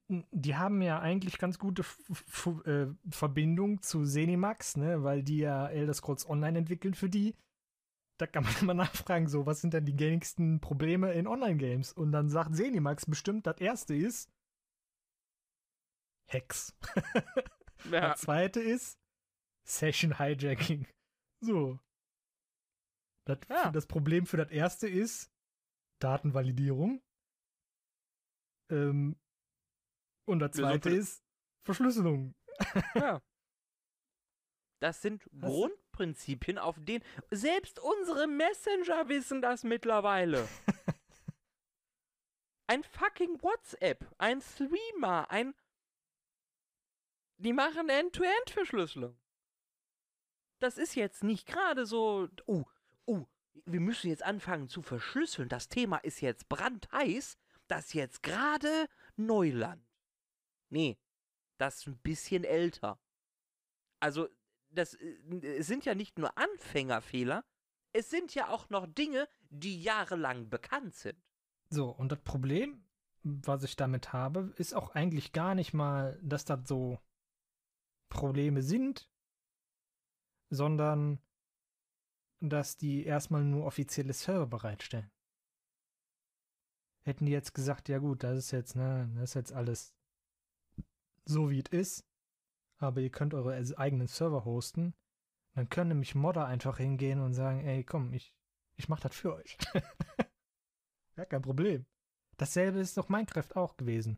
[SPEAKER 2] die haben ja eigentlich ganz gute F äh, Verbindung zu Zenimax, ne, weil die ja Elder Scrolls Online entwickeln für die. Da kann man immer nachfragen, so, was sind denn die gängigsten Probleme in Online-Games? Und dann sagt Zenimax bestimmt, das erste ist Hacks.
[SPEAKER 1] ja.
[SPEAKER 2] Das zweite ist Session Hijacking. So. Das,
[SPEAKER 1] Ja.
[SPEAKER 2] das Problem für das erste ist Datenvalidierung. Ähm, und das zweite ist Verschlüsselung.
[SPEAKER 1] Ja. Das sind
[SPEAKER 2] Was?
[SPEAKER 1] Grundprinzipien, auf denen selbst unsere Messenger wissen das mittlerweile. ein fucking WhatsApp, ein Threema, ein. Die machen End-to-End-Verschlüsselung. Das ist jetzt nicht gerade so. Oh, oh, wir müssen jetzt anfangen zu verschlüsseln. Das Thema ist jetzt brandheiß. Das ist jetzt gerade Neuland. Nee, das ist ein bisschen älter. Also, das äh, es sind ja nicht nur Anfängerfehler, es sind ja auch noch Dinge, die jahrelang bekannt sind.
[SPEAKER 2] So, und das Problem, was ich damit habe, ist auch eigentlich gar nicht mal, dass das so Probleme sind, sondern dass die erstmal nur offizielle Server bereitstellen. Hätten die jetzt gesagt, ja gut, das ist jetzt, ne, das ist jetzt alles so wie es ist, aber ihr könnt eure eigenen Server hosten, dann können nämlich Modder einfach hingehen und sagen, ey, komm, ich, ich mach das für euch. ja, kein Problem. Dasselbe ist doch Minecraft auch gewesen.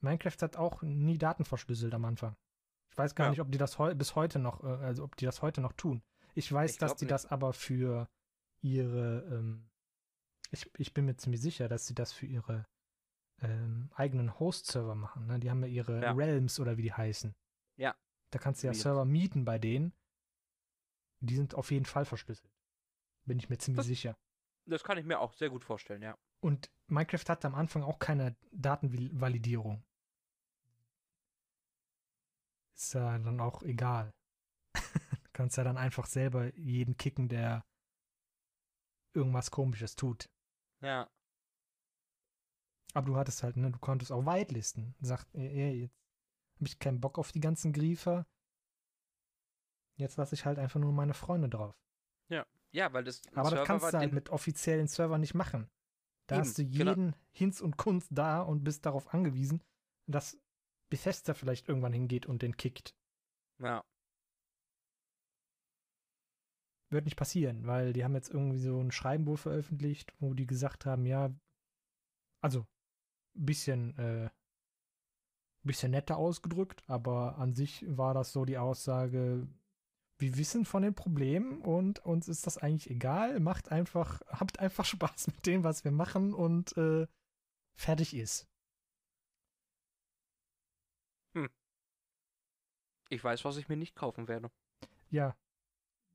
[SPEAKER 2] Minecraft hat auch nie Daten verschlüsselt am Anfang. Ich weiß gar
[SPEAKER 1] Ja.
[SPEAKER 2] nicht, ob die das heu bis heute noch, äh, also ob die das heute noch tun. Ich weiß,
[SPEAKER 1] Ich
[SPEAKER 2] dass die
[SPEAKER 1] nicht.
[SPEAKER 2] das aber für ihre, ähm, ich, ich bin mir ziemlich sicher, dass sie das für ihre ähm, eigenen Host-Server machen. Ne? Die haben ja ihre
[SPEAKER 1] Ja.
[SPEAKER 2] Realms oder wie die heißen.
[SPEAKER 1] Ja.
[SPEAKER 2] Da kannst du ja
[SPEAKER 1] Realms.
[SPEAKER 2] Server mieten bei denen. Die sind auf jeden Fall verschlüsselt. Bin ich mir ziemlich
[SPEAKER 1] Das-
[SPEAKER 2] sicher.
[SPEAKER 1] Das kann ich mir auch sehr gut vorstellen, ja.
[SPEAKER 2] Und Minecraft hatte am Anfang auch keine Datenvalidierung. Ist ja dann auch egal. du kannst ja dann einfach selber jeden kicken, der irgendwas komisches tut.
[SPEAKER 1] Ja.
[SPEAKER 2] Aber du hattest halt, ne, du konntest auch whitelisten. Sagt, ey, ey, jetzt habe ich keinen Bock auf die ganzen Griefer. Jetzt lasse ich halt einfach nur meine Freunde drauf.
[SPEAKER 1] Ja, weil das.
[SPEAKER 2] Aber das kannst du halt mit offiziellen Servern nicht machen. Da
[SPEAKER 1] Eben,
[SPEAKER 2] hast du
[SPEAKER 1] genau.
[SPEAKER 2] jeden Hinz und Kunst da und bist darauf angewiesen, dass Bethesda vielleicht irgendwann hingeht und den kickt.
[SPEAKER 1] Ja.
[SPEAKER 2] Wird nicht passieren, weil die haben jetzt irgendwie so ein Schreiben wohl veröffentlicht, wo die gesagt haben, ja, also bisschen, äh, bisschen netter ausgedrückt, aber an sich war das so die Aussage, wir wissen von den Problemen und uns ist das eigentlich egal, macht einfach, habt einfach Spaß mit dem, was wir machen und äh, fertig ist.
[SPEAKER 1] Ich weiß, was ich mir nicht kaufen werde.
[SPEAKER 2] Ja,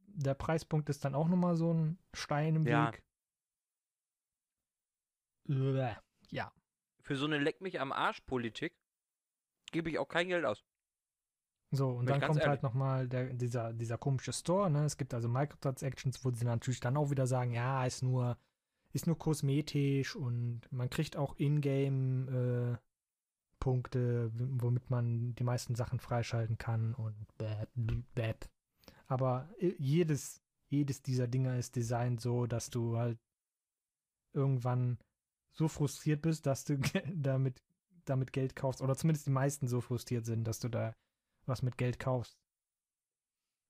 [SPEAKER 2] der Preispunkt ist dann auch nochmal so ein Stein im
[SPEAKER 1] Ja.
[SPEAKER 2] Weg. Ja.
[SPEAKER 1] Für so eine Leck mich am Arsch-Politik gebe ich auch kein Geld aus.
[SPEAKER 2] So, und
[SPEAKER 1] Bin
[SPEAKER 2] dann kommt
[SPEAKER 1] ehrlich.
[SPEAKER 2] halt nochmal dieser, dieser komische Store, ne? Es gibt also Microtransactions, wo sie natürlich dann auch wieder sagen, ja, ist nur, ist nur kosmetisch und man kriegt auch Ingame äh, Punkte, womit man die meisten Sachen freischalten kann und bäh. Aber jedes, jedes dieser Dinger ist designt so, dass du halt irgendwann so frustriert bist, dass du damit, damit Geld kaufst. Oder zumindest die meisten so frustriert sind, dass du da was mit Geld kaufst.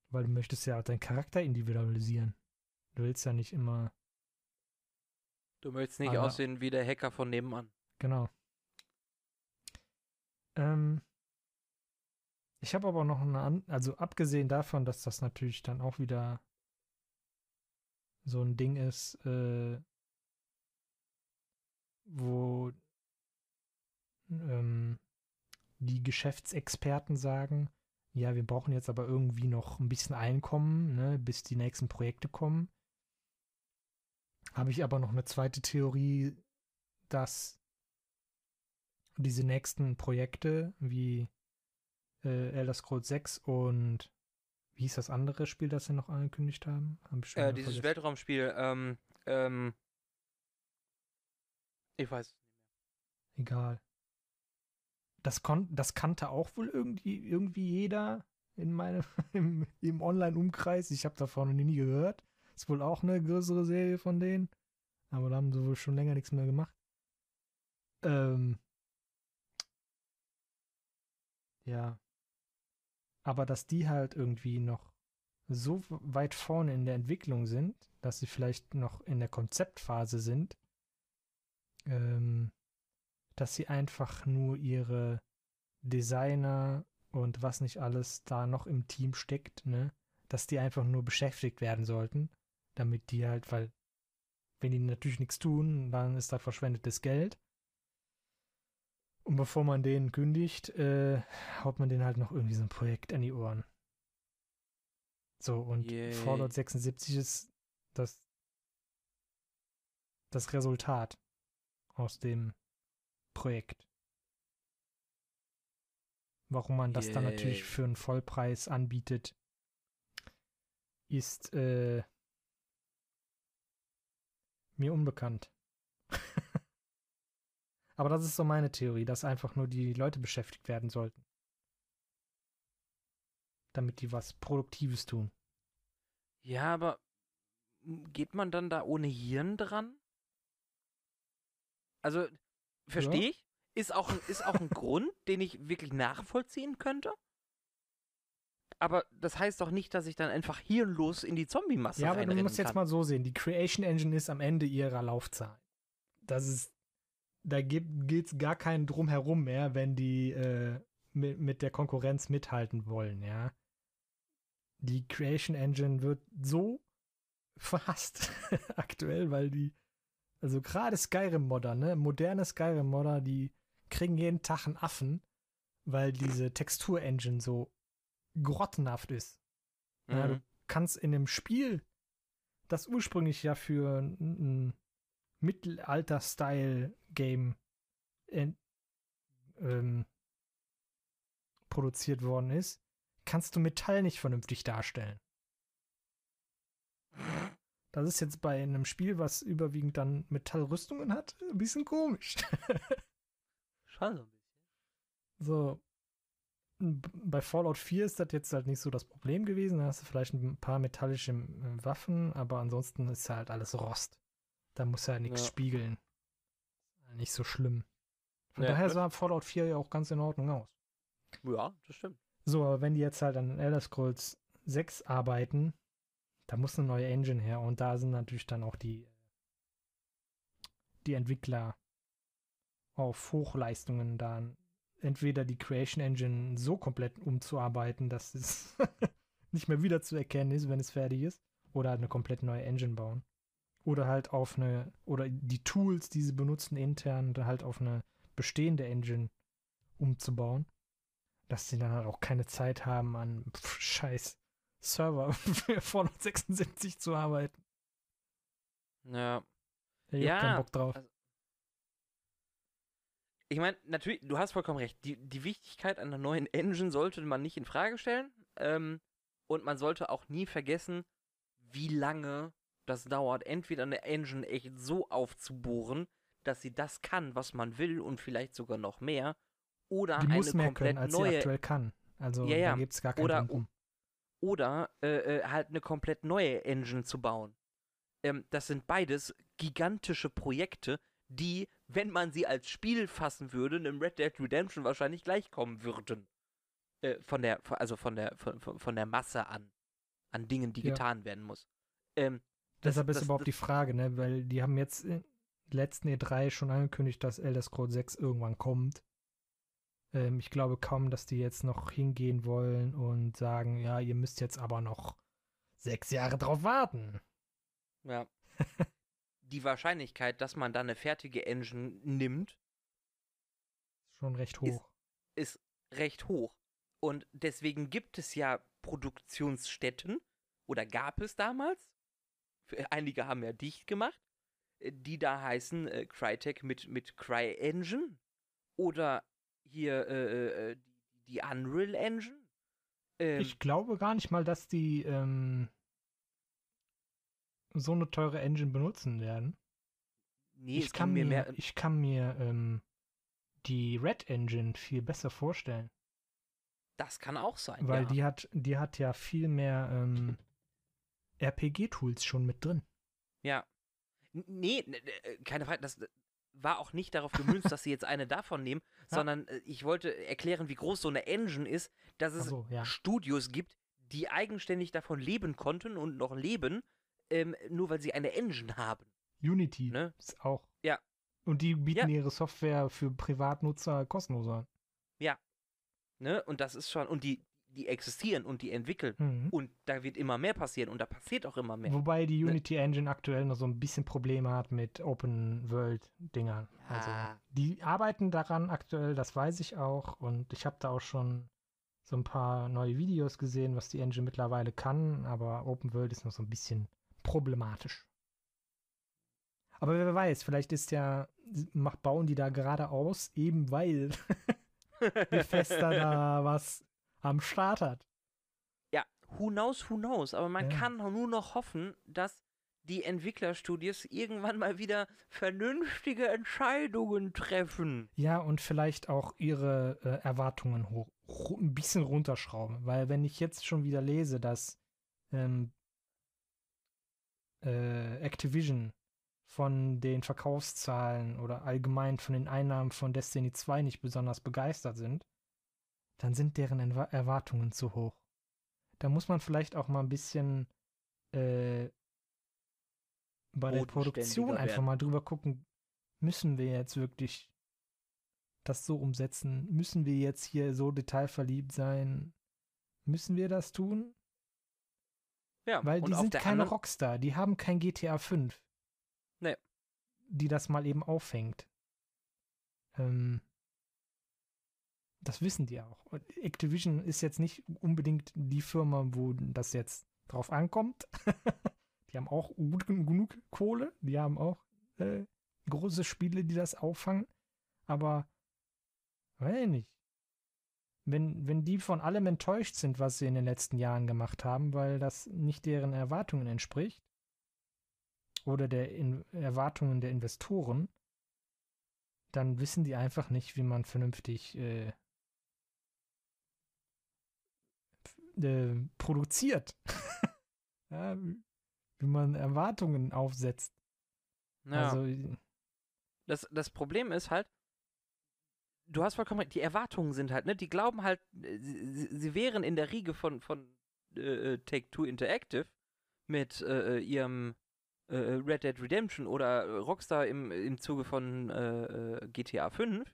[SPEAKER 2] Weil du möchtest ja auch deinen Charakter individualisieren. Du willst ja nicht immer.
[SPEAKER 1] Du möchtest nicht Alter. aussehen wie der Hacker von nebenan.
[SPEAKER 2] Genau. Ähm, ich habe aber noch eine, an also abgesehen davon, dass das natürlich dann auch wieder so ein Ding ist, äh, wo ähm, die Geschäftsexperten sagen, ja, wir brauchen jetzt aber irgendwie noch ein bisschen Einkommen, ne, bis die nächsten Projekte kommen. Habe ich aber noch eine zweite Theorie, dass diese nächsten Projekte wie äh, Elder Scrolls 6 und wie hieß das andere Spiel, das sie noch angekündigt haben?
[SPEAKER 1] Hab äh, dieses vergessen. Weltraumspiel, ähm, ähm, ich weiß es nicht
[SPEAKER 2] mehr. Egal. Das, kon das kannte auch wohl irgendwie, irgendwie jeder in meinem, im, im Online-Umkreis. Ich habe davon nie gehört. Ist wohl auch eine größere Serie von denen. Aber da haben sie wohl schon länger nichts mehr gemacht. Ähm, ja. Aber dass die halt irgendwie noch so weit vorne in der Entwicklung sind, dass sie vielleicht noch in der Konzeptphase sind, ähm, dass sie einfach nur ihre Designer und was nicht alles da noch im Team steckt, ne, dass die einfach nur beschäftigt werden sollten, damit die halt, weil wenn die natürlich nichts tun, dann ist da verschwendetes Geld. Und bevor man den kündigt, äh, haut man den halt noch irgendwie so ein Projekt an die Ohren. So, und Yay. Fallout 76 ist das, das Resultat aus dem Projekt. Warum man das Yay. dann natürlich für einen Vollpreis anbietet, ist äh, mir unbekannt. Aber das ist so meine Theorie, dass einfach nur die Leute beschäftigt werden sollten. Damit die was Produktives tun.
[SPEAKER 1] Ja, aber geht man dann da ohne Hirn dran? Also, verstehe ja. ich? Ist auch, ist auch ein Grund, den ich wirklich nachvollziehen könnte. Aber das heißt doch nicht, dass ich dann einfach hirnlos in die Zombie-Masse Ja, aber du musst
[SPEAKER 2] jetzt mal so sehen. Die Creation Engine ist am Ende ihrer Laufzeit. Das ist da geht es gar keinen drumherum mehr, wenn die äh, mit, mit der Konkurrenz mithalten wollen, ja. Die Creation Engine wird so verhasst aktuell, weil die, also gerade Skyrim-Modder, ne, moderne Skyrim-Modder, die kriegen jeden Tag einen Affen, weil diese Textur-Engine so grottenhaft ist. Mhm. Ja, du mhm. kannst in dem Spiel, das ursprünglich ja für ein Mittelalter-Style-Game ähm, produziert worden ist, kannst du Metall nicht vernünftig darstellen. Das ist jetzt bei einem Spiel, was überwiegend dann Metallrüstungen hat, ein bisschen komisch.
[SPEAKER 1] Schon so ein bisschen.
[SPEAKER 2] So. Bei Fallout 4 ist das jetzt halt nicht so das Problem gewesen. Da hast du vielleicht ein paar metallische äh, Waffen, aber ansonsten ist halt alles Rost. Da muss ja nichts ja. spiegeln. Nicht so schlimm. Von ja, daher sah Fallout 4 ja auch ganz in Ordnung aus.
[SPEAKER 1] Ja, das stimmt.
[SPEAKER 2] So, aber wenn die jetzt halt an Elder Scrolls 6 arbeiten, da muss eine neue Engine her und da sind natürlich dann auch die, die Entwickler auf Hochleistungen dann entweder die Creation Engine so komplett umzuarbeiten, dass es nicht mehr wieder zu erkennen ist, wenn es fertig ist, oder eine komplett neue Engine bauen. Oder halt auf eine, oder die Tools, die sie benutzen intern, halt auf eine bestehende Engine umzubauen, dass sie dann halt auch keine Zeit haben, an pff, scheiß Server für Fallout 76 zu arbeiten.
[SPEAKER 1] Ja.
[SPEAKER 2] Ich ja, hab keinen Bock drauf. Also,
[SPEAKER 1] ich meine, natürlich, du hast vollkommen recht. Die, die Wichtigkeit einer neuen Engine sollte man nicht in Frage stellen. Ähm, und man sollte auch nie vergessen, wie lange das dauert, entweder eine Engine echt so aufzubohren, dass sie das kann, was man will und vielleicht sogar noch mehr, oder
[SPEAKER 2] die
[SPEAKER 1] eine
[SPEAKER 2] muss mehr
[SPEAKER 1] komplett
[SPEAKER 2] können, als sie
[SPEAKER 1] neue
[SPEAKER 2] aktuell kann. Also
[SPEAKER 1] Ja, ja.
[SPEAKER 2] da gibt es gar keinen
[SPEAKER 1] Oder-
[SPEAKER 2] rum.
[SPEAKER 1] Oder äh, äh, halt eine komplett neue Engine zu bauen. Ähm, das sind beides gigantische Projekte, die, wenn man sie als Spiel fassen würde, einem Red Dead Redemption wahrscheinlich gleichkommen würden. Äh, von der, also von der, von, von von der Masse an, an Dingen, die
[SPEAKER 2] Ja.
[SPEAKER 1] getan werden muss. Ähm, das-
[SPEAKER 2] Deshalb ist
[SPEAKER 1] das-
[SPEAKER 2] überhaupt
[SPEAKER 1] das-
[SPEAKER 2] die Frage, ne? Weil die haben jetzt in letzten E3 schon angekündigt, dass Elder Scrolls 6 irgendwann kommt. Ähm, ich glaube kaum, dass die jetzt noch hingehen wollen und sagen, ja, ihr müsst jetzt aber noch sechs Jahre drauf warten.
[SPEAKER 1] Ja. die Wahrscheinlichkeit, dass man da eine fertige Engine nimmt,
[SPEAKER 2] Schon recht
[SPEAKER 1] Ist-
[SPEAKER 2] hoch.
[SPEAKER 1] ist recht hoch. Und deswegen gibt es ja Produktionsstätten, oder gab es damals, für- einige haben ja dicht gemacht, äh, die da heißen äh, Crytek mit, mit CryEngine oder hier äh, äh, die, die Unreal Engine. Ähm,
[SPEAKER 2] ich glaube gar nicht mal, dass die ähm, so eine teure Engine benutzen werden.
[SPEAKER 1] nee,
[SPEAKER 2] ich, kann mir,
[SPEAKER 1] mehr.
[SPEAKER 2] ich kann mir ähm, die Red Engine viel besser vorstellen.
[SPEAKER 1] Das kann auch sein.
[SPEAKER 2] Weil
[SPEAKER 1] ja.
[SPEAKER 2] die hat, die hat ja viel mehr ähm, RPG-Tools schon mit drin.
[SPEAKER 1] Ja. Nee, n- äh, keine Frage, das äh, war auch nicht darauf gemünzt, dass sie jetzt eine davon nehmen,
[SPEAKER 2] Ja.
[SPEAKER 1] sondern äh, ich wollte erklären, wie groß so eine Engine ist, dass es
[SPEAKER 2] Achso, ja.
[SPEAKER 1] Studios gibt, die eigenständig davon leben konnten und noch leben, ähm, nur weil sie eine Engine haben.
[SPEAKER 2] Unity
[SPEAKER 1] Ne?
[SPEAKER 2] ist auch.
[SPEAKER 1] Ja.
[SPEAKER 2] Und die bieten
[SPEAKER 1] Ja.
[SPEAKER 2] ihre Software für Privatnutzer kostenlos an.
[SPEAKER 1] Ne? Und das ist schon, und die, die existieren und die entwickeln.
[SPEAKER 2] Mhm.
[SPEAKER 1] Und da wird immer mehr passieren und da passiert auch immer mehr.
[SPEAKER 2] Wobei die
[SPEAKER 1] Ne?
[SPEAKER 2] Unity Engine aktuell noch so ein bisschen Probleme hat mit Open World Dingern. Also
[SPEAKER 1] Ja.
[SPEAKER 2] die arbeiten daran aktuell, das weiß ich auch und ich habe da auch schon so ein paar neue Videos gesehen, was die Engine mittlerweile kann, aber Open World ist noch so ein bisschen problematisch. Aber wer weiß, vielleicht ist ja bauen die da gerade aus, eben weil Bethesda da was am Start hat.
[SPEAKER 1] Ja, who knows, who knows. Aber man
[SPEAKER 2] Ja.
[SPEAKER 1] kann nur noch hoffen, dass die Entwicklerstudios irgendwann mal wieder vernünftige Entscheidungen treffen.
[SPEAKER 2] Ja, und vielleicht auch ihre äh, Erwartungen hoch, ru- ein bisschen runterschrauben. Weil wenn ich jetzt schon wieder lese, dass ähm, äh, Activision von den Verkaufszahlen oder allgemein von den Einnahmen von Destiny 2 nicht besonders begeistert sind, dann sind deren Erwa- Erwartungen zu hoch. Da muss man vielleicht auch mal ein bisschen äh, bei der Produktion einfach mal drüber gucken, müssen wir jetzt wirklich das so umsetzen? Müssen wir jetzt hier so detailverliebt sein? Müssen wir das tun?
[SPEAKER 1] Ja,
[SPEAKER 2] Weil die sind keine Rockstar, die haben kein GTA 5.
[SPEAKER 1] Nee.
[SPEAKER 2] Die das mal eben auffängt. Ähm, das wissen die auch. Und Activision ist jetzt nicht unbedingt die Firma, wo das jetzt drauf ankommt. die haben auch gut genug Kohle, die haben auch äh, große Spiele, die das auffangen. Aber, weiß ich nicht. Wenn, wenn die von allem enttäuscht sind, was sie in den letzten Jahren gemacht haben, weil das nicht deren Erwartungen entspricht oder der in Erwartungen der Investoren, dann wissen die einfach nicht, wie man vernünftig äh, f- äh, produziert. ja, wie man Erwartungen aufsetzt.
[SPEAKER 1] ja,
[SPEAKER 2] Also,
[SPEAKER 1] das, das Problem ist halt, du hast vollkommen recht, die Erwartungen sind halt, ne, die glauben halt, äh, sie, sie- wären in der Riege von, von äh, Take-Two Interactive mit äh, äh, ihrem äh, Red Dead Redemption oder äh, Rockstar im, im Zuge von äh, äh, GTA 5,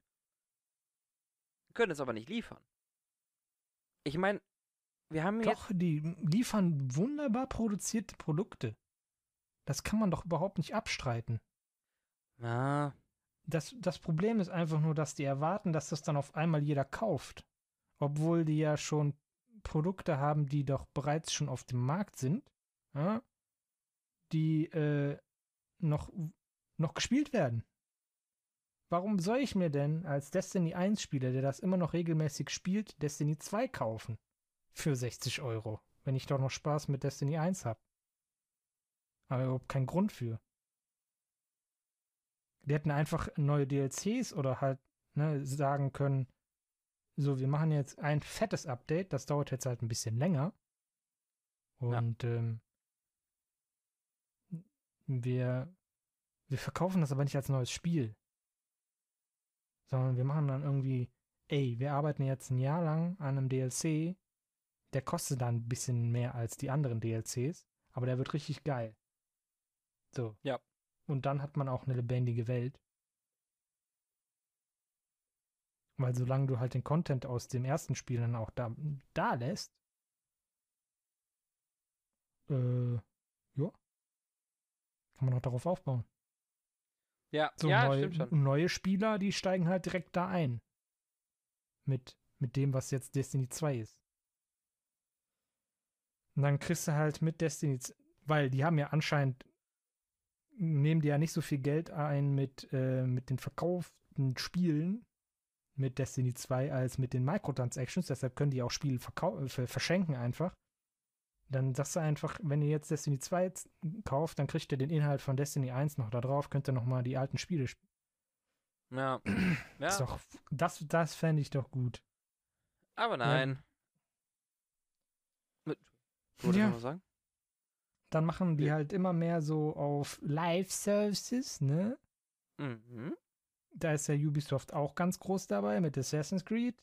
[SPEAKER 1] können es aber nicht liefern. Ich meine, wir haben jetzt
[SPEAKER 2] doch, die liefern wunderbar produzierte Produkte. Das kann man doch überhaupt nicht abstreiten.
[SPEAKER 1] Ah,
[SPEAKER 2] Das, das Problem ist einfach nur, dass die erwarten, dass das dann auf einmal jeder kauft. Obwohl die ja schon Produkte haben, die doch bereits schon auf dem Markt sind, ja, die äh, noch, noch gespielt werden. Warum soll ich mir denn als Destiny 1 Spieler, der das immer noch regelmäßig spielt, Destiny 2 kaufen? Für 60 Euro, wenn ich doch noch Spaß mit Destiny 1 habe. Aber überhaupt keinen Grund für. Die hätten einfach neue DLCs oder halt ne, sagen können, so, wir machen jetzt ein fettes Update, das dauert jetzt halt ein bisschen länger. Und ähm, wir, wir verkaufen das aber nicht als neues Spiel. Sondern wir machen dann irgendwie, ey, wir arbeiten jetzt ein Jahr lang an einem DLC, der kostet dann ein bisschen mehr als die anderen DLCs, aber der wird richtig geil. So.
[SPEAKER 1] Ja.
[SPEAKER 2] Und dann hat man auch eine lebendige Welt. Weil solange du halt den Content aus dem ersten Spiel dann auch da, da lässt, äh, ja, kann man auch darauf aufbauen.
[SPEAKER 1] Ja,
[SPEAKER 2] So
[SPEAKER 1] ja schon.
[SPEAKER 2] neue Spieler, die steigen halt direkt da ein. Mit, mit dem, was jetzt Destiny 2 ist. Und dann kriegst du halt mit Destiny, weil die haben ja anscheinend, nehmen die ja nicht so viel Geld ein mit, äh, mit den verkauften Spielen mit Destiny 2 als mit den Microtransactions, deshalb können die auch Spiele äh, ver- verschenken einfach. Dann sagst du einfach, wenn ihr jetzt Destiny 2 jetzt kauft, dann kriegt ihr den Inhalt von Destiny 1 noch da drauf, könnt ihr nochmal die alten Spiele spielen.
[SPEAKER 1] Ja. ja.
[SPEAKER 2] Doch, das, das fände ich doch gut.
[SPEAKER 1] Aber nein. Mit, Wolltest
[SPEAKER 2] Ja.
[SPEAKER 1] noch sagen?
[SPEAKER 2] Dann machen die
[SPEAKER 1] Ja.
[SPEAKER 2] halt immer mehr so auf Live-Services, ne?
[SPEAKER 1] Mhm.
[SPEAKER 2] Da ist ja Ubisoft auch ganz groß dabei mit Assassin's Creed.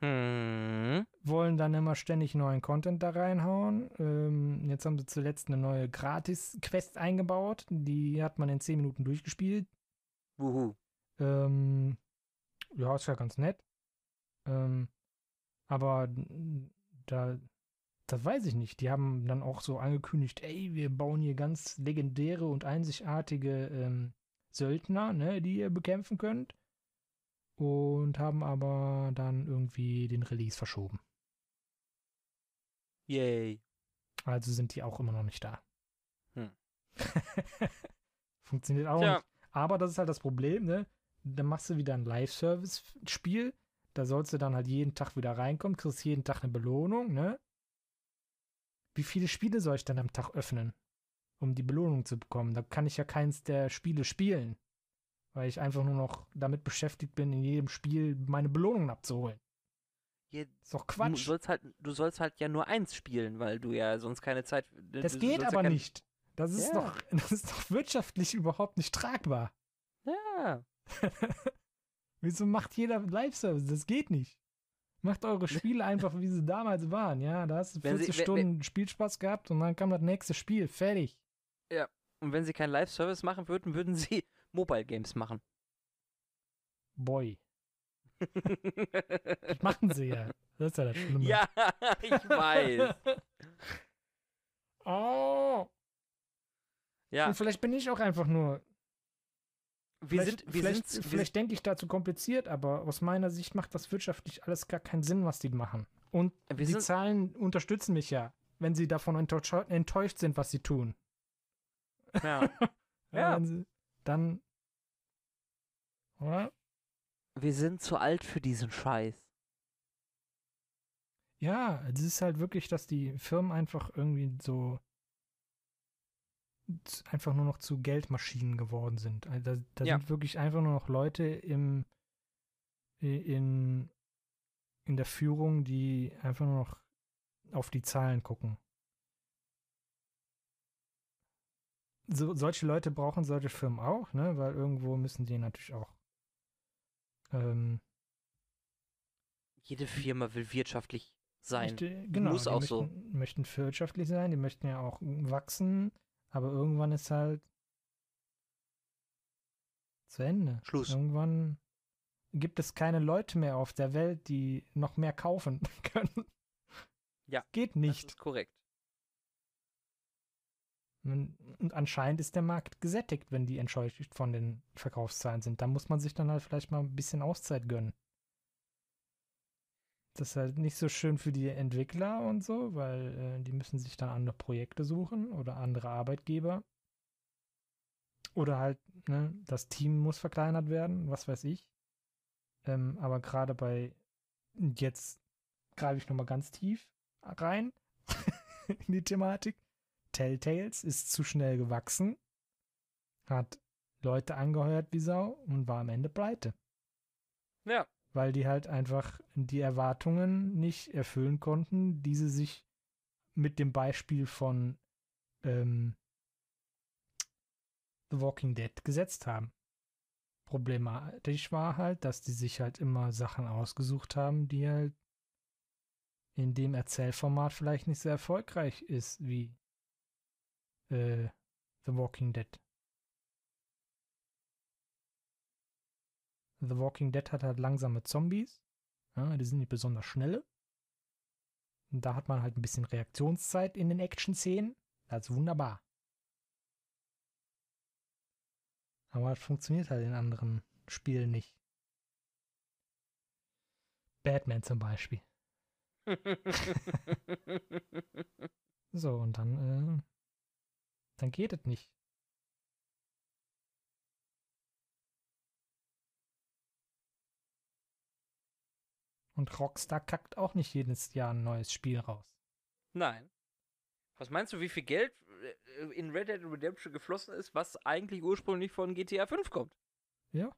[SPEAKER 1] Hm.
[SPEAKER 2] Wollen dann immer ständig neuen Content da reinhauen. Ähm, jetzt haben sie zuletzt eine neue Gratis-Quest eingebaut. Die hat man in 10 Minuten durchgespielt.
[SPEAKER 1] Wuhu.
[SPEAKER 2] Ähm, ja, ist ja ganz nett. Ähm, aber da, das weiß ich nicht. Die haben dann auch so angekündigt, ey, wir bauen hier ganz legendäre und einzigartige ähm, Söldner, ne, die ihr bekämpfen könnt. Und haben aber dann irgendwie den Release verschoben.
[SPEAKER 1] Yay.
[SPEAKER 2] Also sind die auch immer noch nicht da.
[SPEAKER 1] Hm.
[SPEAKER 2] Funktioniert auch
[SPEAKER 1] Tja.
[SPEAKER 2] nicht. Aber das ist halt das Problem, ne? Dann machst du wieder ein Live-Service-Spiel. Da sollst du dann halt jeden Tag wieder reinkommen, kriegst jeden Tag eine Belohnung, ne? Wie viele Spiele soll ich dann am Tag öffnen, um die Belohnung zu bekommen? Da kann ich ja keins der Spiele spielen. Weil ich einfach nur noch damit beschäftigt bin, in jedem Spiel meine Belohnungen abzuholen.
[SPEAKER 1] Ja,
[SPEAKER 2] Ist doch
[SPEAKER 1] Du
[SPEAKER 2] Quatsch.
[SPEAKER 1] sollst, halt, du sollst halt ja nur eins spielen, weil du ja sonst keine Zeit. du-
[SPEAKER 2] Das
[SPEAKER 1] du
[SPEAKER 2] geht
[SPEAKER 1] sollst ja
[SPEAKER 2] aber
[SPEAKER 1] kein-
[SPEAKER 2] nicht. Das ist,
[SPEAKER 1] Ja.
[SPEAKER 2] doch, das ist doch wirtschaftlich überhaupt nicht tragbar.
[SPEAKER 1] Ja.
[SPEAKER 2] Wieso macht jeder Live-Service? Das geht nicht. Macht eure Spiele einfach, wie sie damals waren. Ja, da hast du
[SPEAKER 1] Wenn sie-
[SPEAKER 2] 40
[SPEAKER 1] wenn-
[SPEAKER 2] Stunden Spielspaß gehabt und dann kam das nächste Spiel. Fertig.
[SPEAKER 1] Und wenn sie keinen Live-Service machen würden, würden sie Mobile Games machen.
[SPEAKER 2] Boy. Das machen sie ja. Das ist ja das Schlimme.
[SPEAKER 1] ja, ich weiß.
[SPEAKER 2] Oh.
[SPEAKER 1] Ja,
[SPEAKER 2] Und vielleicht bin ich auch einfach nur.
[SPEAKER 1] Wir
[SPEAKER 2] vielleicht
[SPEAKER 1] sind, wir
[SPEAKER 2] vielleicht,
[SPEAKER 1] sind,
[SPEAKER 2] vielleicht denke ich da zu kompliziert, aber aus meiner Sicht macht das wirtschaftlich alles gar keinen Sinn, was die machen. Und
[SPEAKER 1] Wir
[SPEAKER 2] die Zahlen unterstützen mich ja, wenn sie davon enttäuscht, sind, was sie tun.
[SPEAKER 1] ja,
[SPEAKER 2] Ja.
[SPEAKER 1] Ja.
[SPEAKER 2] Sie, dann. Oder?
[SPEAKER 1] wir sind zu alt für diesen Scheiß.
[SPEAKER 2] Ja, es ist halt wirklich, dass die Firmen einfach irgendwie so einfach nur noch zu Geldmaschinen geworden sind. Also da da
[SPEAKER 1] Ja.
[SPEAKER 2] sind wirklich einfach nur noch Leute im in in der Führung, die einfach nur noch auf die Zahlen gucken. So, solche Leute brauchen solche Firmen auch, ne? Weil irgendwo müssen die natürlich auch ähm,
[SPEAKER 1] Jede Firma will wirtschaftlich sein.
[SPEAKER 2] Möchte, genau,
[SPEAKER 1] Muss
[SPEAKER 2] die
[SPEAKER 1] auch so.
[SPEAKER 2] möchten, möchten wirtschaftlich sein, die möchten ja auch wachsen, aber irgendwann ist halt zu Ende.
[SPEAKER 1] Schluss.
[SPEAKER 2] Irgendwann gibt es keine Leute mehr auf der Welt, die noch mehr kaufen können.
[SPEAKER 1] Ja,
[SPEAKER 2] Geht
[SPEAKER 1] Das
[SPEAKER 2] nicht.
[SPEAKER 1] ist korrekt.
[SPEAKER 2] Und und anscheinend ist der Markt gesättigt, wenn die enttäuscht von den Verkaufszahlen sind. Da muss man sich dann halt vielleicht mal ein bisschen Auszeit gönnen. Das ist halt nicht so schön für die Entwickler und so, weil äh, die müssen sich dann andere Projekte suchen oder andere Arbeitgeber. Oder halt, ne, das Team muss verkleinert werden, was weiß ich. Ähm, aber gerade bei, jetzt greife ich nochmal ganz tief rein in die Thematik. Telltales ist zu schnell gewachsen, hat Leute angeheuert wie Sau und war am Ende pleite.
[SPEAKER 1] Ja,
[SPEAKER 2] weil die halt einfach die Erwartungen nicht erfüllen konnten, die sie sich mit dem Beispiel von ähm, The Walking Dead gesetzt haben. Problematisch war halt, dass die sich halt immer Sachen ausgesucht haben, die halt in dem Erzählformat vielleicht nicht so erfolgreich ist wie äh, The Walking Dead. The Walking Dead hat halt langsame Zombies. Ja, die sind nicht besonders schnelle. Und da hat man halt ein bisschen Reaktionszeit in den Action-Szenen. Das ist wunderbar. Aber das funktioniert halt in anderen Spielen nicht. Batman zum Beispiel. so, und dann, äh, dann geht es nicht. Und Rockstar kackt auch nicht jedes Jahr ein neues Spiel raus.
[SPEAKER 1] Nein. Was meinst du, wie viel Geld äh, in Red Dead Redemption geflossen ist, was eigentlich ursprünglich von GTA 5 kommt?
[SPEAKER 2] Ja.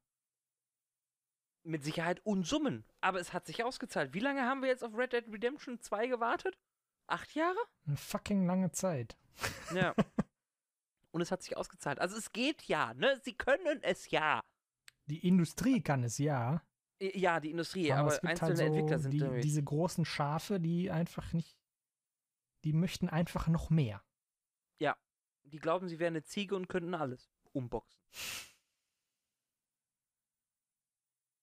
[SPEAKER 1] Mit Sicherheit Unsummen. Aber es hat sich ausgezahlt. Wie lange haben wir jetzt auf Red Dead Redemption 2 gewartet? Acht Jahre?
[SPEAKER 2] Eine fucking lange Zeit.
[SPEAKER 1] Ja. Und es hat sich ausgezahlt. Also es geht ja, ne? Sie können es ja.
[SPEAKER 2] Die Industrie kann es ja.
[SPEAKER 1] Ja, die Industrie, aber,
[SPEAKER 2] aber einzelne
[SPEAKER 1] halt so Entwickler sind
[SPEAKER 2] die, diese großen Schafe, die einfach nicht, die möchten einfach noch mehr.
[SPEAKER 1] Ja, die glauben, sie wären eine Ziege und könnten alles umboxen.